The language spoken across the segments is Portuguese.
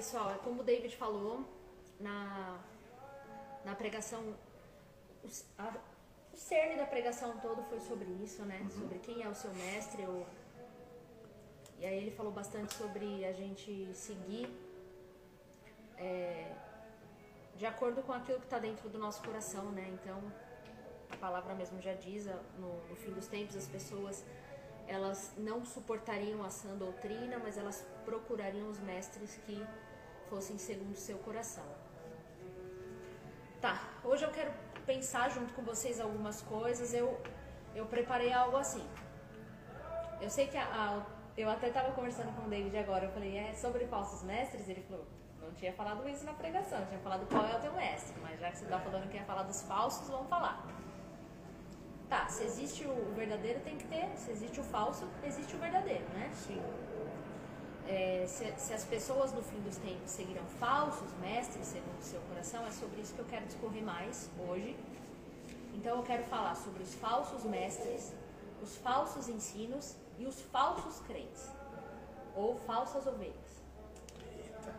Pessoal, é como o David falou na, na pregação, o, a, o cerne da pregação todo foi sobre isso, né? Sobre quem é o seu mestre. Ou, e aí ele falou bastante sobre a gente seguir é, de acordo com aquilo que está dentro do nosso coração, né? Então, a palavra mesmo já diz, no, no fim dos tempos, as pessoas elas não suportariam a sã doutrina, mas elas procurariam os mestres que fossem segundo o seu coração. Tá, hoje eu quero pensar junto com vocês algumas coisas. Eu, eu preparei algo assim. Eu sei que a, a- eu até estava conversando com o David agora. Eu falei, é sobre falsos mestres? Ele falou, não tinha falado isso na pregação, tinha falado qual é o teu mestre. Mas já que você está falando que ia falar dos falsos, vamos falar. Tá, se existe o verdadeiro, tem que ter. Se existe o falso, existe o verdadeiro, né? Sim. É, se, se as pessoas no fim dos tempos seguirão falsos mestres segundo o seu coração, é sobre isso que eu quero discorrer mais hoje. Então eu quero falar sobre os falsos mestres, os falsos ensinos e os falsos crentes, ou falsas ovelhas. Eita,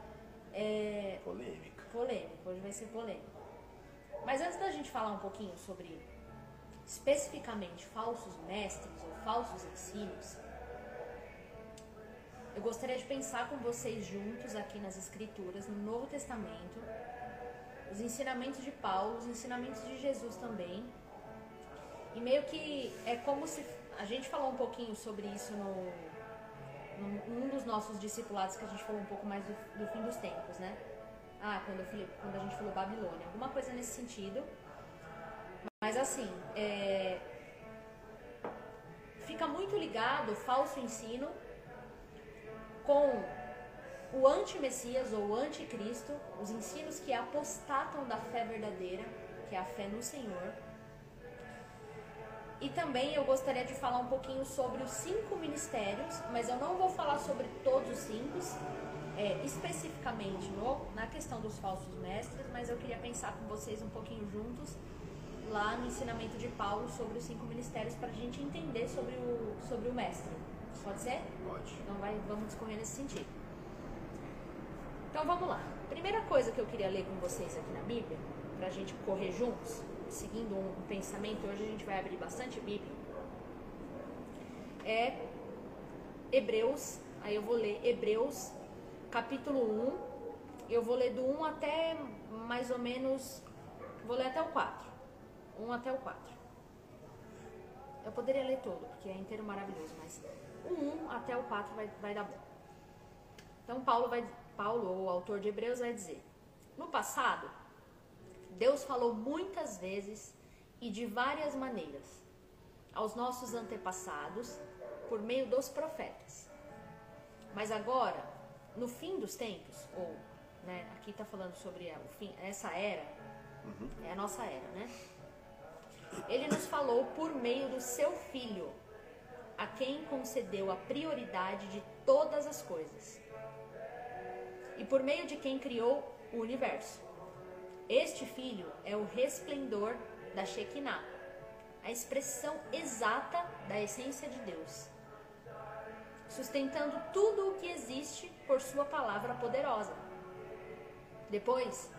É polêmica. polêmico, hoje vai ser polêmico. Mas antes da gente falar um pouquinho sobre especificamente falsos mestres ou falsos ensinos, eu gostaria de pensar com vocês juntos aqui nas Escrituras, no Novo Testamento, os ensinamentos de Paulo, os ensinamentos de Jesus também. E meio que é como se. A gente falou um pouquinho sobre isso no, num- dos nossos discipulados, que a gente falou um pouco mais do, do fim dos tempos, né? Ah, quando, falei- quando a gente falou Babilônia, alguma coisa nesse sentido. Mas assim, é, fica muito ligado o falso ensino com o anti-messias ou anticristo, os ensinos que apostatam da fé verdadeira, que é a fé no Senhor. E também eu gostaria de falar um pouquinho sobre os cinco ministérios, mas eu não vou falar sobre todos os cinco, é, especificamente no, na questão dos falsos mestres, mas eu queria pensar com vocês um pouquinho juntos lá no ensinamento de Paulo sobre os cinco ministérios para a gente entender sobre o, sobre o mestre. Pode ser? Pode. Então vai, vamos discorrer nesse sentido. Então vamos lá. Primeira coisa que eu queria ler com vocês aqui na Bíblia, para a gente correr juntos, seguindo um, um pensamento, hoje a gente vai abrir bastante Bíblia, é Hebreus, aí eu vou ler Hebreus capítulo 1, eu vou ler do 1 até mais ou menos, vou ler até o 4. 1 até o 4. Eu poderia ler todo, porque é inteiro maravilhoso, mas o 1 até o 4 vai, vai dar bom. Então Paulo, vai, Paulo, o autor de Hebreus, vai dizer: No passado, Deus falou muitas vezes e de várias maneiras aos nossos antepassados por meio dos profetas. Mas agora, no fim dos tempos, ou né, aqui está falando sobre o fim, essa era, é a nossa era, né? Ele nos falou por meio do seu filho, a quem concedeu a prioridade de todas as coisas, e por meio de quem criou o universo. Este filho é o resplendor da Shekinah, a expressão exata da essência de Deus, sustentando tudo o que existe por sua palavra poderosa. Depois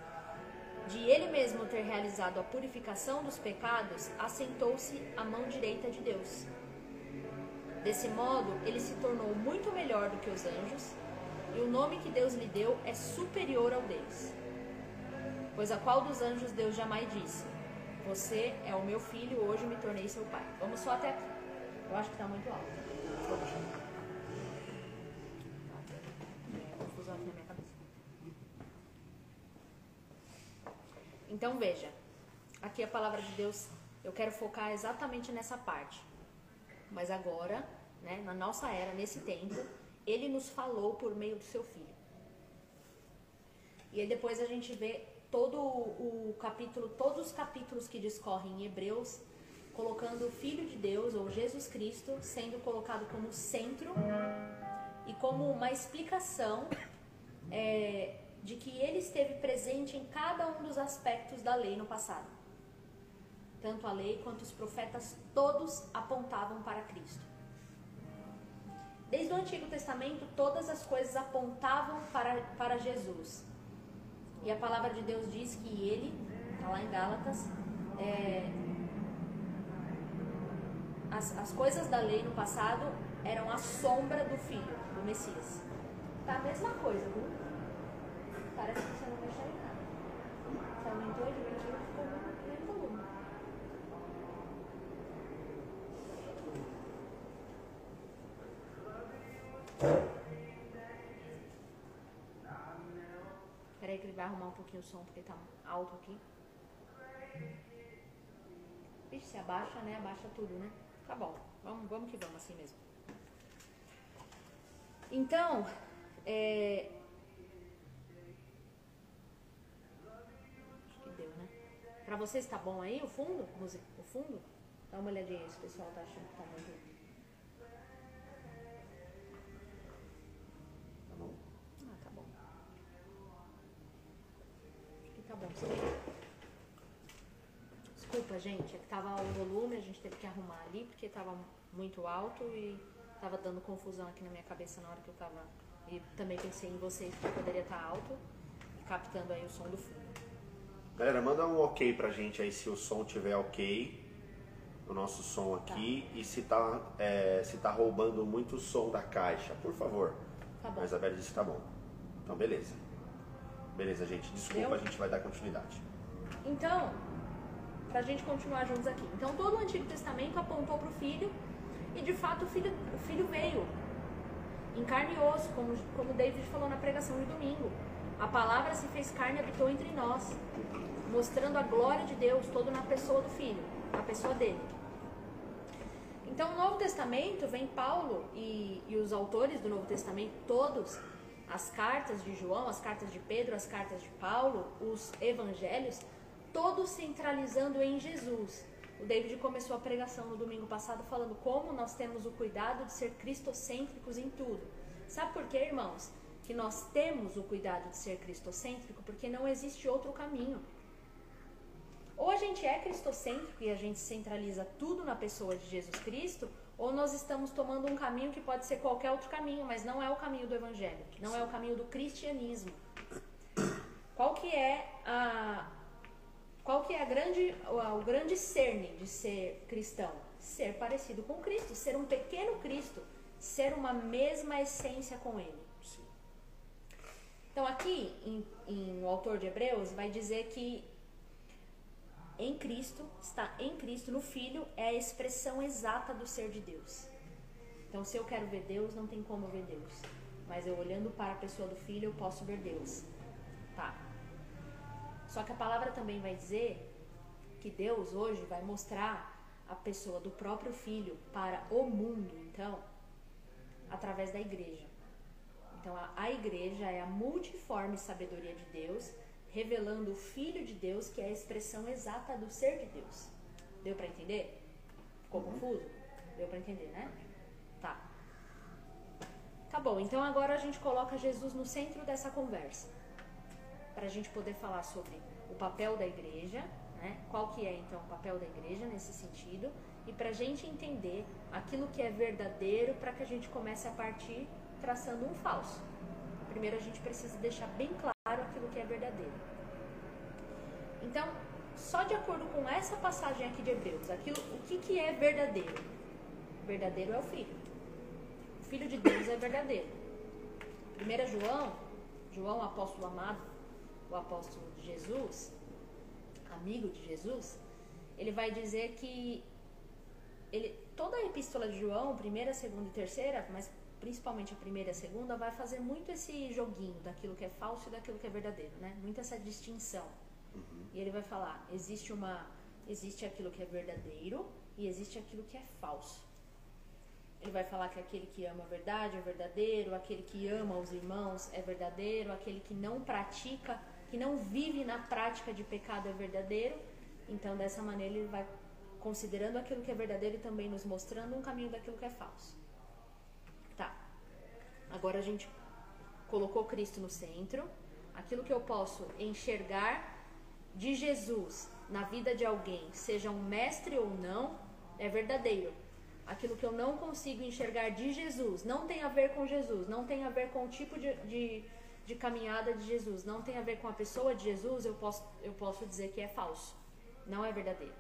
de ele mesmo ter realizado a purificação dos pecados, assentou-se à mão direita de Deus. Desse modo, ele se tornou muito melhor do que os anjos, e o nome que Deus lhe deu é superior ao deles. Pois a qual dos anjos Deus jamais disse: Você é o meu filho, hoje me tornei seu pai. Vamos só até aqui. Eu acho que está muito alto. Confusão na minha cabeça. Então veja, aqui a palavra de Deus, eu quero focar exatamente nessa parte. Mas agora, né, na nossa era, nesse tempo, ele nos falou por meio do seu filho. E aí depois a gente vê todo o capítulo, todos os capítulos que discorrem em Hebreus, colocando o Filho de Deus, ou Jesus Cristo, sendo colocado como centro e como uma explicação é, de que ele esteve presente em cada um dos aspectos da lei no passado. Tanto a lei quanto os profetas, todos apontavam para Cristo. Desde o Antigo Testamento, todas as coisas apontavam para, para Jesus. E a palavra de Deus diz que ele, está lá em Gálatas, é, as, as coisas da lei no passado eram a sombra do Filho, do Messias. Tá a mesma coisa, viu? Parece que você não vai em nada. Você aumentou de 21 Peraí que ele vai arrumar um pouquinho o som, porque tá alto aqui. Vixe, se abaixa, né? Abaixa tudo, né? Tá bom, vamos, vamos que vamos assim mesmo. Então, é... acho que deu, né? Pra vocês tá bom aí o fundo? O fundo? Dá uma olhadinha aí se o pessoal tá achando que tá muito. Desculpa, gente, é que tava o volume, a gente teve que arrumar ali porque tava muito alto e tava dando confusão aqui na minha cabeça na hora que eu tava. E também pensei em vocês que poderia estar tá alto, captando aí o som do fundo. Galera, manda um ok pra gente aí se o som tiver ok, o nosso som tá. aqui, tá. e se tá, é, se tá roubando muito o som da caixa, por favor. Tá bom. A Isabela disse que tá bom. Então, beleza. Beleza, gente. Desculpa, a gente vai dar continuidade. Então, para a gente continuar juntos aqui. Então, todo o Antigo Testamento apontou para o Filho, e de fato o Filho, o filho veio em carne e osso, como, como David falou na pregação de domingo. A palavra se fez carne e habitou entre nós, mostrando a glória de Deus todo na pessoa do Filho, na pessoa dele. Então, no Novo Testamento vem Paulo e, e os autores do Novo Testamento, todos, as cartas de João, as cartas de Pedro, as cartas de Paulo, os evangelhos, todos centralizando em Jesus. O David começou a pregação no domingo passado falando como nós temos o cuidado de ser cristocêntricos em tudo. Sabe por quê, irmãos? Que nós temos o cuidado de ser cristocêntrico porque não existe outro caminho. Ou a gente é cristocêntrico e a gente centraliza tudo na pessoa de Jesus Cristo, ou nós estamos tomando um caminho que pode ser qualquer outro caminho, mas não é o caminho do evangelho, não é o caminho do cristianismo. Qual que é a, qual que é a grande, o grande cerne de ser cristão? Ser parecido com Cristo, ser um pequeno Cristo, ser uma mesma essência com Ele. Então aqui, em, em, o autor de Hebreus vai dizer que em Cristo, está em Cristo, no Filho, é a expressão exata do ser de Deus. Então, se eu quero ver Deus, não tem como ver Deus. Mas eu olhando para a pessoa do Filho, eu posso ver Deus. Tá. Só que a palavra também vai dizer que Deus hoje vai mostrar a pessoa do próprio filho para o mundo, então, através da igreja. Então, a, a igreja é a multiforme sabedoria de Deus, revelando o Filho de Deus, que é a expressão exata do ser de Deus. Deu para entender? Ficou uhum. confuso? Deu para entender, né? Tá. Tá bom, então agora a gente coloca Jesus no centro dessa conversa para a gente poder falar sobre o papel da igreja, né? qual que é então o papel da igreja nesse sentido, e para a gente entender aquilo que é verdadeiro para que a gente comece a partir traçando um falso. Primeiro a gente precisa deixar bem claro que é verdadeiro. Então, só de acordo com essa passagem aqui de Hebreus, aquilo, o que, que é verdadeiro? Verdadeiro é o Filho. O Filho de Deus é verdadeiro. 1 João, João, apóstolo amado, o apóstolo de Jesus, amigo de Jesus, ele vai dizer que ele, toda a epístola de João, primeira, segunda e terceira, mas principalmente a primeira e a segunda, vai fazer muito esse joguinho daquilo que é falso e daquilo que é verdadeiro, né? Muito essa distinção. Uhum. E ele vai falar, existe uma, existe aquilo que é verdadeiro e existe aquilo que é falso. Ele vai falar que aquele que ama a verdade é verdadeiro, aquele que ama os irmãos é verdadeiro, aquele que não pratica que não vive na prática de pecado é verdadeiro. Então, dessa maneira, ele vai considerando aquilo que é verdadeiro e também nos mostrando um caminho daquilo que é falso. Agora a gente colocou Cristo no centro. Aquilo que eu posso enxergar de Jesus na vida de alguém, seja um mestre ou não, é verdadeiro. aquilo que eu não consigo enxergar de Jesus, não tem a ver com Jesus, não tem a ver com o tipo de, de, de caminhada de Jesus, não tem a ver com a pessoa de Jesus, eu posso, eu posso dizer que é falso, não é verdadeiro.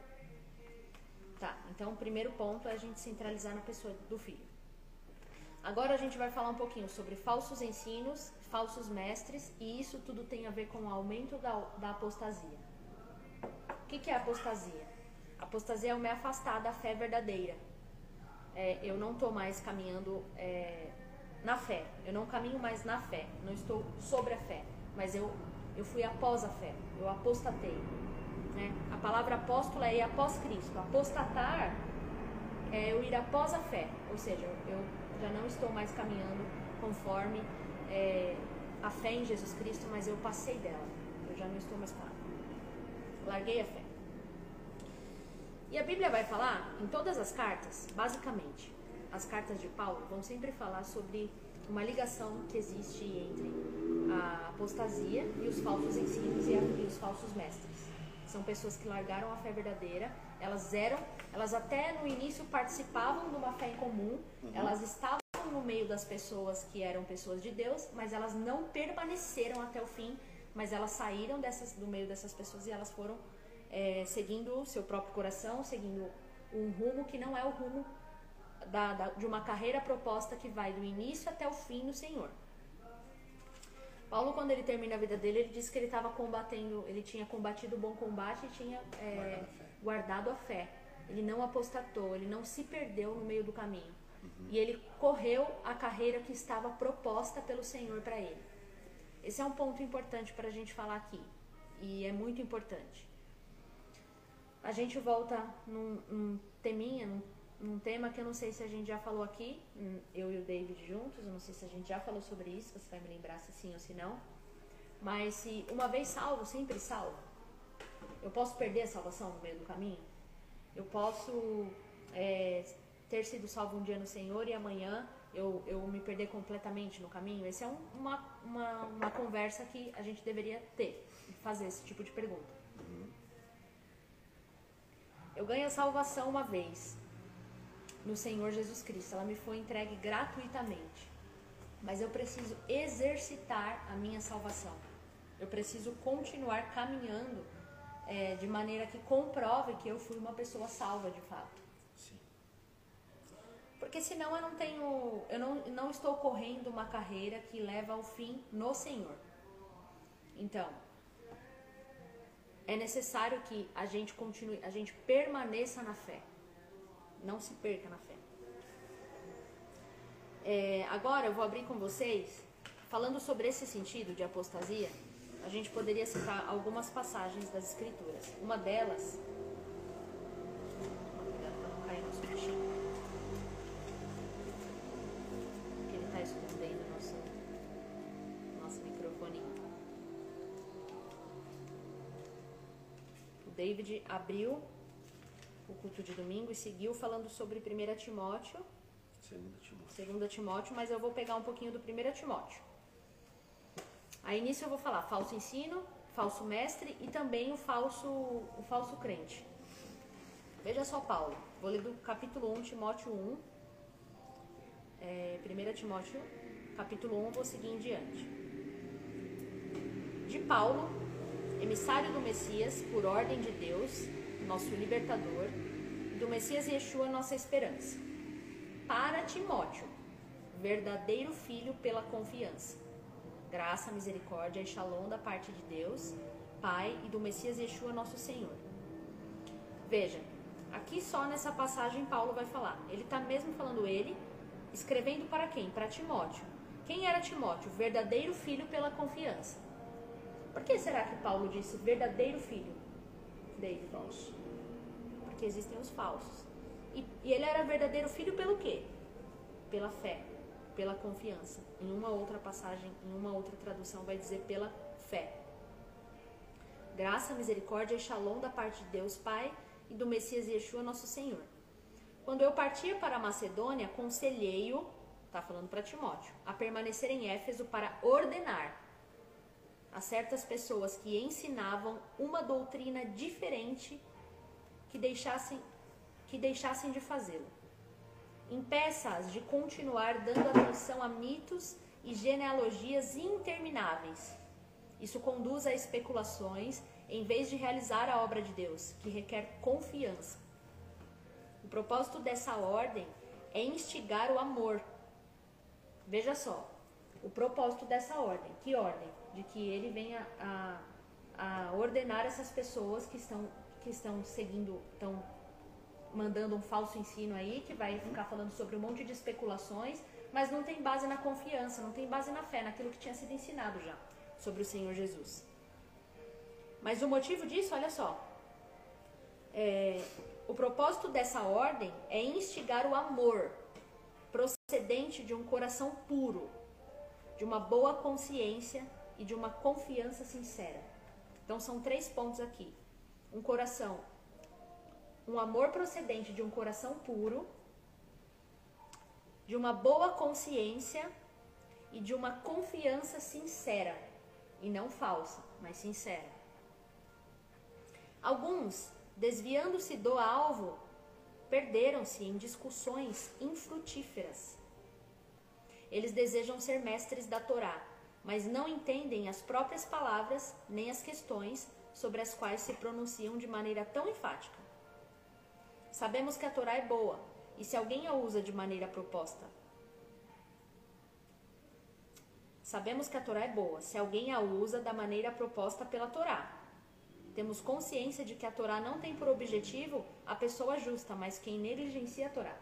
Tá, então o primeiro ponto é a gente centralizar na pessoa do filho. Agora a gente vai falar um pouquinho sobre falsos ensinos, falsos mestres, e isso tudo tem a ver com o aumento da, da apostasia. O que, que é apostasia? Apostasia é eu me afastar da fé verdadeira é, eu não estou mais caminhando é, na fé. Eu não caminho mais na fé. Não estou sobre a fé. Mas eu, eu fui após a fé. Eu apostatei. Né? A palavra apóstolo é ir após Cristo. Apostatar é eu ir após a fé. Ou seja, eu já não estou mais caminhando conforme é, a fé em Jesus Cristo, mas eu passei dela. Eu já não estou mais com ela. Larguei a fé. E a Bíblia vai falar em todas as cartas, basicamente, as cartas de Paulo vão sempre falar sobre uma ligação que existe entre a apostasia e os falsos ensinos e, e os falsos mestres. São pessoas que largaram a fé verdadeira, elas eram, elas até no início participavam de uma fé em comum, uhum. elas estavam no meio das pessoas que eram pessoas de Deus, mas elas não permaneceram até o fim, mas elas saíram dessas, do meio dessas pessoas e elas foram é, seguindo o seu próprio coração, seguindo um rumo que não é o rumo da, da, de uma carreira proposta que vai do início até o fim no Senhor. Paulo, quando ele termina a vida dele, ele diz que ele estava combatendo, ele tinha combatido o bom combate e tinha é, guardado a fé. Ele não apostatou, ele não se perdeu no meio do caminho. Uhum. E ele correu a carreira que estava proposta pelo Senhor para ele. Esse é um ponto importante para a gente falar aqui. E é muito importante a gente volta num, num teminha, num, num, tema que eu não sei se a gente já falou aqui, hum, eu e o David juntos, eu não sei se a gente já falou sobre isso, você vai me lembrar se sim ou se não. Mas se uma vez salvo, sempre salvo. Eu posso perder a salvação no meio do caminho? Eu posso é, ter sido salvo um dia no Senhor e amanhã eu, eu me perder completamente no caminho? Essa é um, uma, uma, uma conversa que a gente deveria ter, fazer esse tipo de pergunta. Eu ganho a salvação uma vez no Senhor Jesus Cristo. Ela me foi entregue gratuitamente. Mas eu preciso exercitar a minha salvação. Eu preciso continuar caminhando é, de maneira que comprove que eu fui uma pessoa salva de fato. Sim. Porque senão eu não tenho, eu não, não estou correndo uma carreira que leva ao fim no Senhor. Então, é necessário que a gente continue, a gente permaneça na fé. Não se perca na fé. É, agora eu vou abrir com vocês, falando sobre esse sentido de apostasia, a gente poderia citar algumas passagens das Escrituras. Uma delas. Cuidado para não cair nosso bichinho. Ele está escondendo nosso, nosso microfone. David abriu o culto de domingo e seguiu falando sobre 1 Timóteo. 2 Timóteo. mas eu vou pegar um pouquinho do 1 Timóteo. Aí nisso eu vou falar falso ensino, falso mestre e também o falso, o falso crente. Veja só Paulo, vou ler do capítulo 1, Timóteo 1. É, 1 Timóteo, capítulo 1, vou seguir em diante. De Paulo, emissário do Messias por ordem de Deus, nosso libertador, do Messias Yeshua, nossa esperança. Para Timóteo, verdadeiro filho pela confiança. Graça, misericórdia e shalom da parte de Deus, Pai e do Messias Yeshua, nosso Senhor. Veja, aqui só nessa passagem Paulo vai falar. Ele está mesmo falando ele, escrevendo para quem? Para Timóteo. Quem era Timóteo? Verdadeiro filho pela confiança. Por que será que Paulo disse verdadeiro filho dele? Falso. Porque existem os falsos. E, e ele era verdadeiro filho pelo quê? Pela fé, pela confiança. Em uma outra passagem, em uma outra tradução, vai dizer pela fé. Graça, misericórdia e shalom da parte de Deus Pai e do Messias Yeshua, nosso Senhor. Quando eu partia para a Macedônia, aconselhei-o, está falando para Timóteo, a permanecer em Éfeso para ordenar a certas pessoas que ensinavam uma doutrina diferente que deixassem, que deixassem de fazê-lo. Impeça-as de continuar dando atenção a mitos e genealogias intermináveis. Isso conduz a especulações em vez de realizar a obra de Deus, que requer confiança. O propósito dessa ordem é instigar o amor. Veja só, o propósito dessa ordem. Que ordem? De que ele venha a, a ordenar essas pessoas que estão, que estão seguindo, estão mandando um falso ensino aí, que vai ficar falando sobre um monte de especulações, mas não tem base na confiança, não tem base na fé, naquilo que tinha sido ensinado já sobre o Senhor Jesus. Mas o motivo disso, olha só, é, o propósito dessa ordem é instigar o amor procedente de um coração puro, de uma boa consciência e de uma confiança sincera. Então são três pontos aqui. Um coração, um amor procedente de um coração puro, de uma boa consciência e de uma confiança sincera, e não falsa, mas sincera. Alguns, desviando-se do alvo, perderam-se em discussões infrutíferas. Eles desejam ser mestres da Torá, mas não entendem as próprias palavras nem as questões sobre as quais se pronunciam de maneira tão enfática. Sabemos que a Torá é boa, e se alguém a usa de maneira proposta, Sabemos que a Torá é boa, se alguém a usa da maneira proposta pela Torá. Temos consciência de que a Torá não tem por objetivo a pessoa justa, mas quem negligencia a Torá.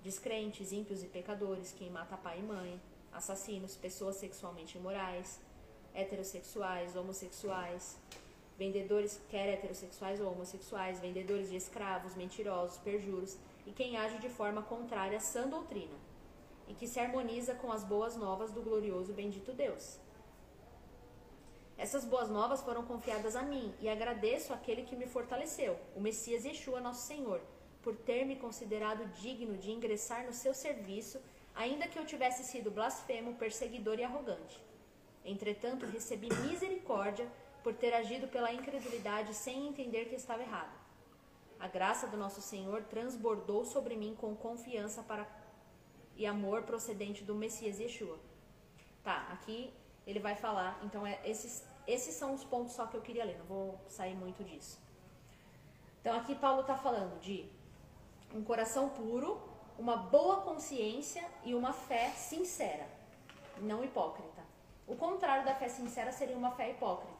Descrentes, ímpios e pecadores, quem mata pai e mãe, assassinos, pessoas sexualmente imorais, heterossexuais, homossexuais, vendedores, quer heterossexuais ou homossexuais, vendedores de escravos, mentirosos, perjuros e quem age de forma contrária à sã doutrina e que se harmoniza com as boas novas do glorioso bendito Deus. Essas boas novas foram confiadas a mim e agradeço aquele que me fortaleceu, o Messias Yeshua, nosso Senhor, por ter me considerado digno de ingressar no seu serviço, ainda que eu tivesse sido blasfemo, perseguidor e arrogante. Entretanto, recebi misericórdia por ter agido pela incredulidade sem entender que estava errado. A graça do nosso Senhor transbordou sobre mim com confiança para e amor procedente do Messias Yeshua. Tá, aqui ele vai falar, então é, esses, esses são os pontos só que eu queria ler, não vou sair muito disso. Então aqui Paulo está falando de um coração puro, uma boa consciência e uma fé sincera, não hipócrita. O contrário da fé sincera seria uma fé hipócrita.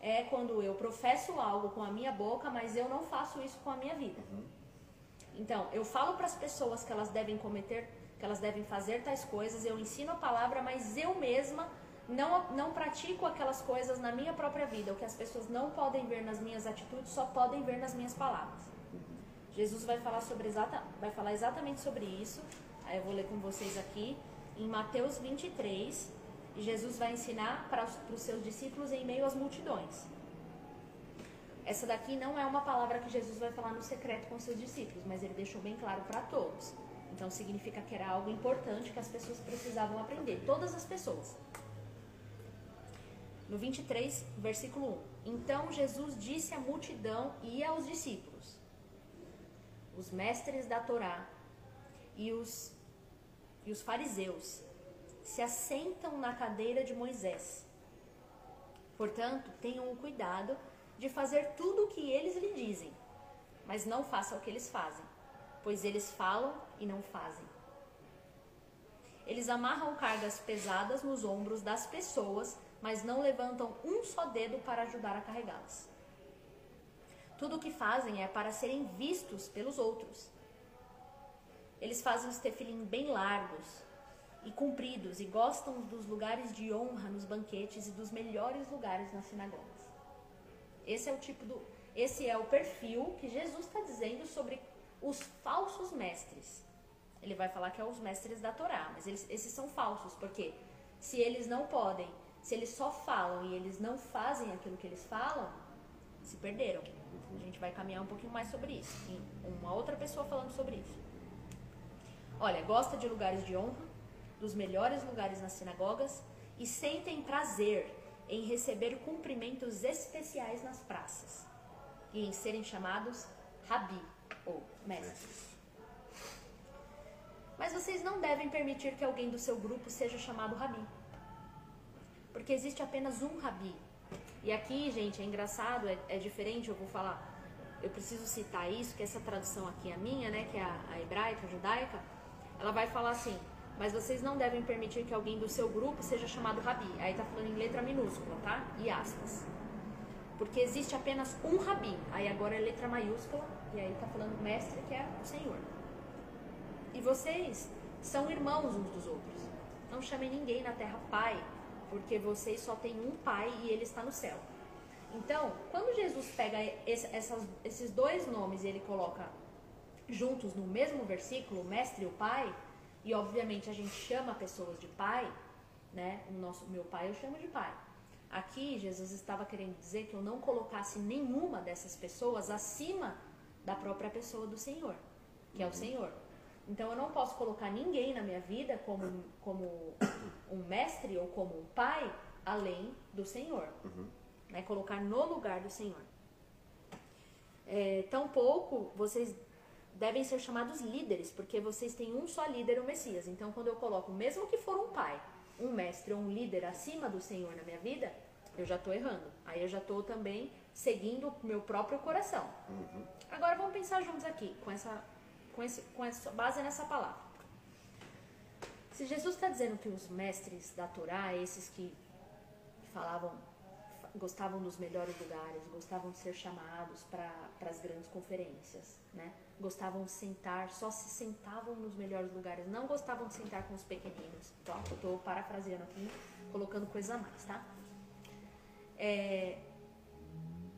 É quando eu professo algo com a minha boca, mas eu não faço isso com a minha vida. Uhum. Então, eu falo para as pessoas que elas devem cometer que elas devem fazer tais coisas, eu ensino a palavra, mas eu mesma não, não pratico aquelas coisas na minha própria vida. O que as pessoas não podem ver nas minhas atitudes, só podem ver nas minhas palavras. Jesus vai falar, sobre exata, vai falar exatamente sobre isso. Aí eu vou ler com vocês aqui, em Mateus 23. Jesus vai ensinar para os, para os seus discípulos em meio às multidões. Essa daqui não é uma palavra que Jesus vai falar no secreto com seus discípulos, mas ele deixou bem claro para todos. Então significa que era algo importante que as pessoas precisavam aprender, todas as pessoas. No 23, versículo 1. Então Jesus disse à multidão e aos discípulos: Os mestres da Torá e os, e os fariseus se assentam na cadeira de Moisés. Portanto, tenham o cuidado de fazer tudo o que eles lhe dizem, mas não façam o que eles fazem pois eles falam e não fazem. Eles amarram cargas pesadas nos ombros das pessoas, mas não levantam um só dedo para ajudar a carregá-las. Tudo o que fazem é para serem vistos pelos outros. Eles fazem os tefilim bem largos e compridos e gostam dos lugares de honra nos banquetes e dos melhores lugares nas sinagogas. Esse é o tipo do, esse é o perfil que Jesus está dizendo sobre os falsos mestres. Ele vai falar que é os mestres da Torá, mas eles, esses são falsos, porque se eles não podem, se eles só falam e eles não fazem aquilo que eles falam, se perderam. A gente vai caminhar um pouquinho mais sobre isso. Uma outra pessoa falando sobre isso. Olha, gosta de lugares de honra, dos melhores lugares nas sinagogas e sentem prazer em receber cumprimentos especiais nas praças e em serem chamados rabi, ou mestres. Mas vocês não devem permitir que alguém do seu grupo seja chamado rabi. Porque existe apenas um rabi. E aqui, gente, é engraçado, é, é diferente, eu vou falar. Eu preciso citar isso, que essa tradução aqui é a minha, né? Que é a, a hebraica, a judaica. Ela vai falar assim: mas vocês não devem permitir que alguém do seu grupo seja chamado rabi. Aí tá falando em letra minúscula, tá? E aspas. Porque existe apenas um rabi. Aí agora é letra maiúscula e aí tá falando mestre que é o Senhor. E vocês são irmãos uns dos outros. Não chamem ninguém na terra pai, porque vocês só têm um pai e ele está no céu. Então, quando Jesus pega esse, essas, esses dois nomes e ele coloca juntos no mesmo versículo, o mestre e o pai, e obviamente a gente chama pessoas de pai, né? O nosso meu pai eu chamo de pai. Aqui Jesus estava querendo dizer que eu não colocasse nenhuma dessas pessoas acima da própria pessoa do Senhor, que é o Senhor. Então eu não posso colocar ninguém na minha vida como, como um mestre ou como um pai além do Senhor. Uhum. Né? Colocar no lugar do Senhor. É, tampouco vocês devem ser chamados líderes, porque vocês têm um só líder, o Messias. Então, quando eu coloco, mesmo que for um pai, um mestre ou um líder acima do Senhor na minha vida, eu já estou errando. Aí eu já estou também seguindo o meu próprio coração. Uhum. Agora vamos pensar juntos aqui, com essa, com, esse, com essa base nessa palavra. Se Jesus está dizendo que os mestres da Torá, esses que falavam gostavam dos melhores lugares, gostavam de ser chamados para as grandes conferências, né? Gostavam de sentar, só se sentavam nos melhores lugares, não gostavam de sentar com os pequeninos. Então, eu estou parafraseando aqui, colocando coisa a mais, tá? É,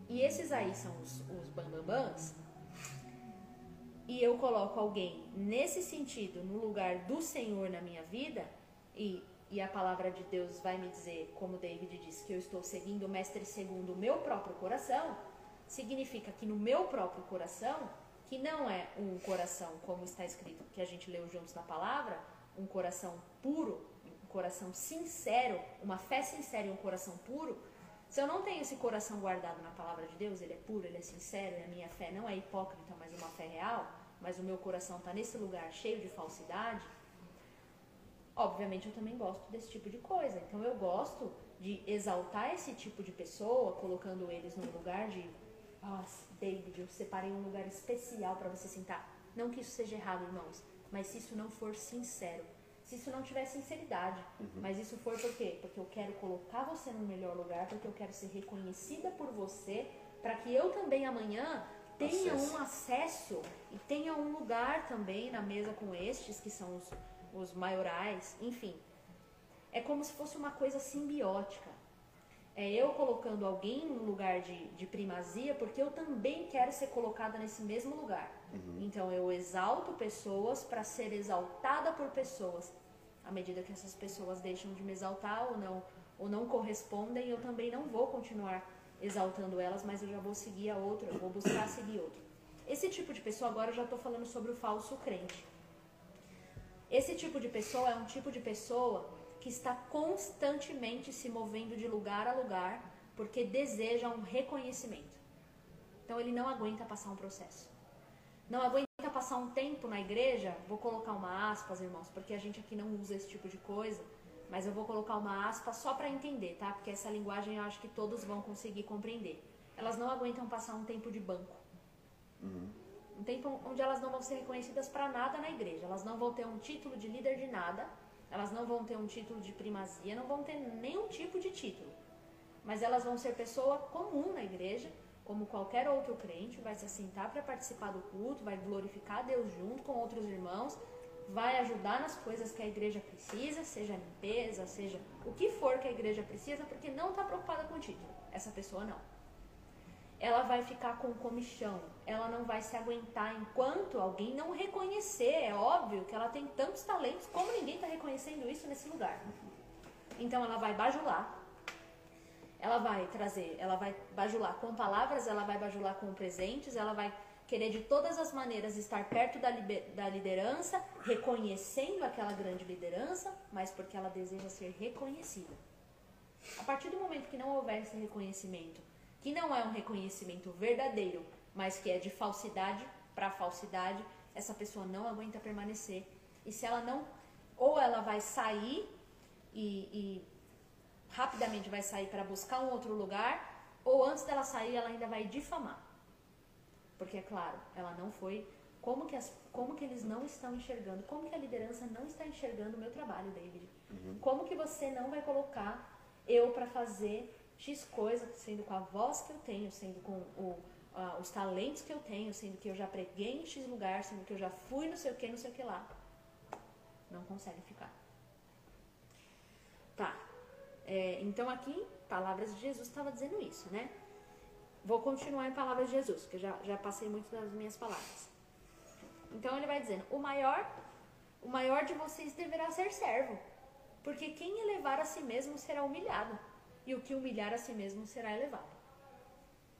e esses aí são os, os bambambãs. E eu coloco alguém nesse sentido, no lugar do Senhor na minha vida, e e a palavra de Deus vai me dizer, como David disse, que eu estou seguindo o Mestre segundo o meu próprio coração, significa que no meu próprio coração, que não é um coração, como está escrito, que a gente leu juntos na palavra, um coração puro, um coração sincero, uma fé sincera e um coração puro, se eu não tenho esse coração guardado na palavra de Deus, ele é puro, ele é sincero, e a minha fé não é hipócrita, mas uma fé real, mas o meu coração está nesse lugar cheio de falsidade, obviamente eu também gosto desse tipo de coisa. Então eu gosto de exaltar esse tipo de pessoa, colocando eles num lugar de, nossa, David, eu separei um lugar especial para você sentar. Não que isso seja errado, irmãos, mas se isso não for sincero, se isso não tiver sinceridade, uhum. mas isso for por quê? Porque eu quero colocar você no melhor lugar, porque eu quero ser reconhecida por você, para que eu também amanhã tenha acesso. um acesso e tenha um lugar também na mesa com estes que são os os maiorais, enfim. É como se fosse uma coisa simbiótica. É eu colocando alguém no lugar de, de primazia, porque eu também quero ser colocada nesse mesmo lugar. Uhum. Então eu exalto pessoas para ser exaltada por pessoas. À medida que essas pessoas deixam de me exaltar ou não, ou não correspondem, eu também não vou continuar exaltando elas, mas eu já vou seguir a outra, eu vou buscar seguir outra. Esse tipo de pessoa, agora eu já estou falando sobre o falso crente. Esse tipo de pessoa é um tipo de pessoa que está constantemente se movendo de lugar a lugar porque deseja um reconhecimento. Então ele não aguenta passar um processo. Não aguenta passar um tempo na igreja, vou colocar uma aspas, irmãos, porque a gente aqui não usa esse tipo de coisa, mas eu vou colocar uma aspas só para entender, tá? Porque essa linguagem eu acho que todos vão conseguir compreender. Elas não aguentam passar um tempo de banco. Uhum. Um tempo onde elas não vão ser reconhecidas para nada na igreja. Elas não vão ter um título de líder de nada. Elas não vão ter um título de primazia, não vão ter nenhum tipo de título. Mas elas vão ser pessoa comum na igreja, como qualquer outro crente, vai se assentar para participar do culto, vai glorificar Deus junto com outros irmãos, vai ajudar nas coisas que a igreja precisa, seja limpeza, seja o que for que a igreja precisa, porque não está preocupada com o título. Essa pessoa não ela vai ficar com comichão, ela não vai se aguentar enquanto alguém não reconhecer. É óbvio que ela tem tantos talentos, como ninguém está reconhecendo isso nesse lugar. Então ela vai bajular, ela vai trazer, ela vai bajular com palavras, ela vai bajular com presentes, ela vai querer de todas as maneiras estar perto da, da liderança, reconhecendo aquela grande liderança, mas porque ela deseja ser reconhecida. A partir do momento que não houver esse reconhecimento, que não é um reconhecimento verdadeiro, mas que é de falsidade para falsidade, essa pessoa não aguenta permanecer. E se ela não, ou ela vai sair e, e rapidamente vai sair para buscar um outro lugar, ou antes dela sair ela ainda vai difamar. Porque é claro, ela não foi. Como que, as, como que eles não estão enxergando? Como que a liderança não está enxergando o meu trabalho, David? Uhum. Como que você não vai colocar eu para fazer X coisa, sendo com a voz que eu tenho, sendo com o, os talentos que eu tenho, sendo que eu já preguei em X lugar, sendo que eu já fui não sei o que, não sei o que lá. Não consegue ficar. Tá. É, então aqui, palavras de Jesus estava dizendo isso, né? Vou continuar em palavras de Jesus, porque já, já passei muito das minhas palavras. Então ele vai dizendo: o maior, o maior de vocês deverá ser servo, porque quem elevar a si mesmo será humilhado e o que humilhar a si mesmo será elevado.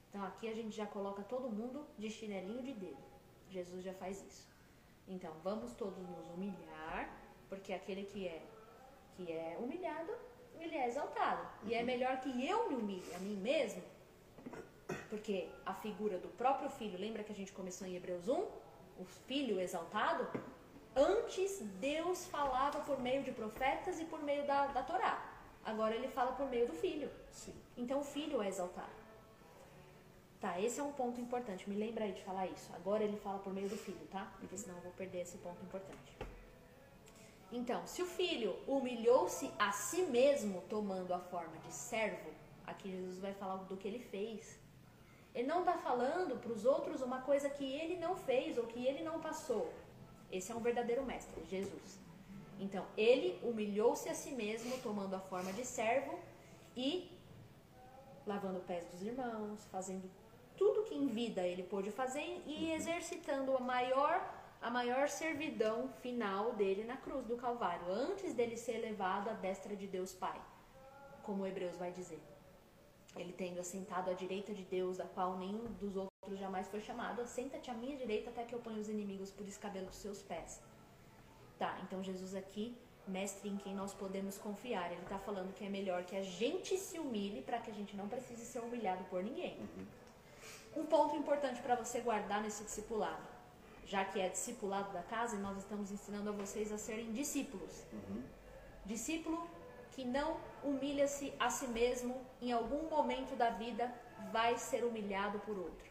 Então aqui a gente já coloca todo mundo de chinelinho de dedo. Jesus já faz isso. Então vamos todos nos humilhar, porque aquele que é que é humilhado, ele é exaltado. E é melhor que eu me humilhe a mim mesmo, porque a figura do próprio filho, lembra que a gente começou em Hebreus 1? O filho exaltado, antes Deus falava por meio de profetas e por meio da, da Torá. Agora ele fala por meio do filho. Sim. Então o filho é exaltado. Tá, esse é um ponto importante. Me lembra aí de falar isso. Agora ele fala por meio do filho, tá? Porque senão eu vou perder esse ponto importante. Então, se o filho humilhou-se a si mesmo, tomando a forma de servo, aqui Jesus vai falar do que ele fez. Ele não está falando para os outros uma coisa que ele não fez ou que ele não passou. Esse é um verdadeiro mestre, Jesus. Então, ele humilhou-se a si mesmo, tomando a forma de servo e lavando pés dos irmãos, fazendo tudo que em vida ele pôde fazer e exercitando a maior a maior servidão final dele na cruz do Calvário, antes dele ser levado à destra de Deus Pai, como Hebreus vai dizer. Ele tendo assentado à direita de Deus, a qual nenhum dos outros jamais foi chamado, assenta-te à minha direita até que eu ponha os inimigos por escabelo dos seus pés. Tá, então Jesus aqui, mestre em quem nós podemos confiar, ele está falando que é melhor que a gente se humilhe para que a gente não precise ser humilhado por ninguém. Uhum. Um ponto importante para você guardar nesse discipulado, já que é discipulado da casa, e nós estamos ensinando a vocês a serem discípulos. Uhum. Discípulo que não humilha-se a si mesmo, em algum momento da vida vai ser humilhado por outro,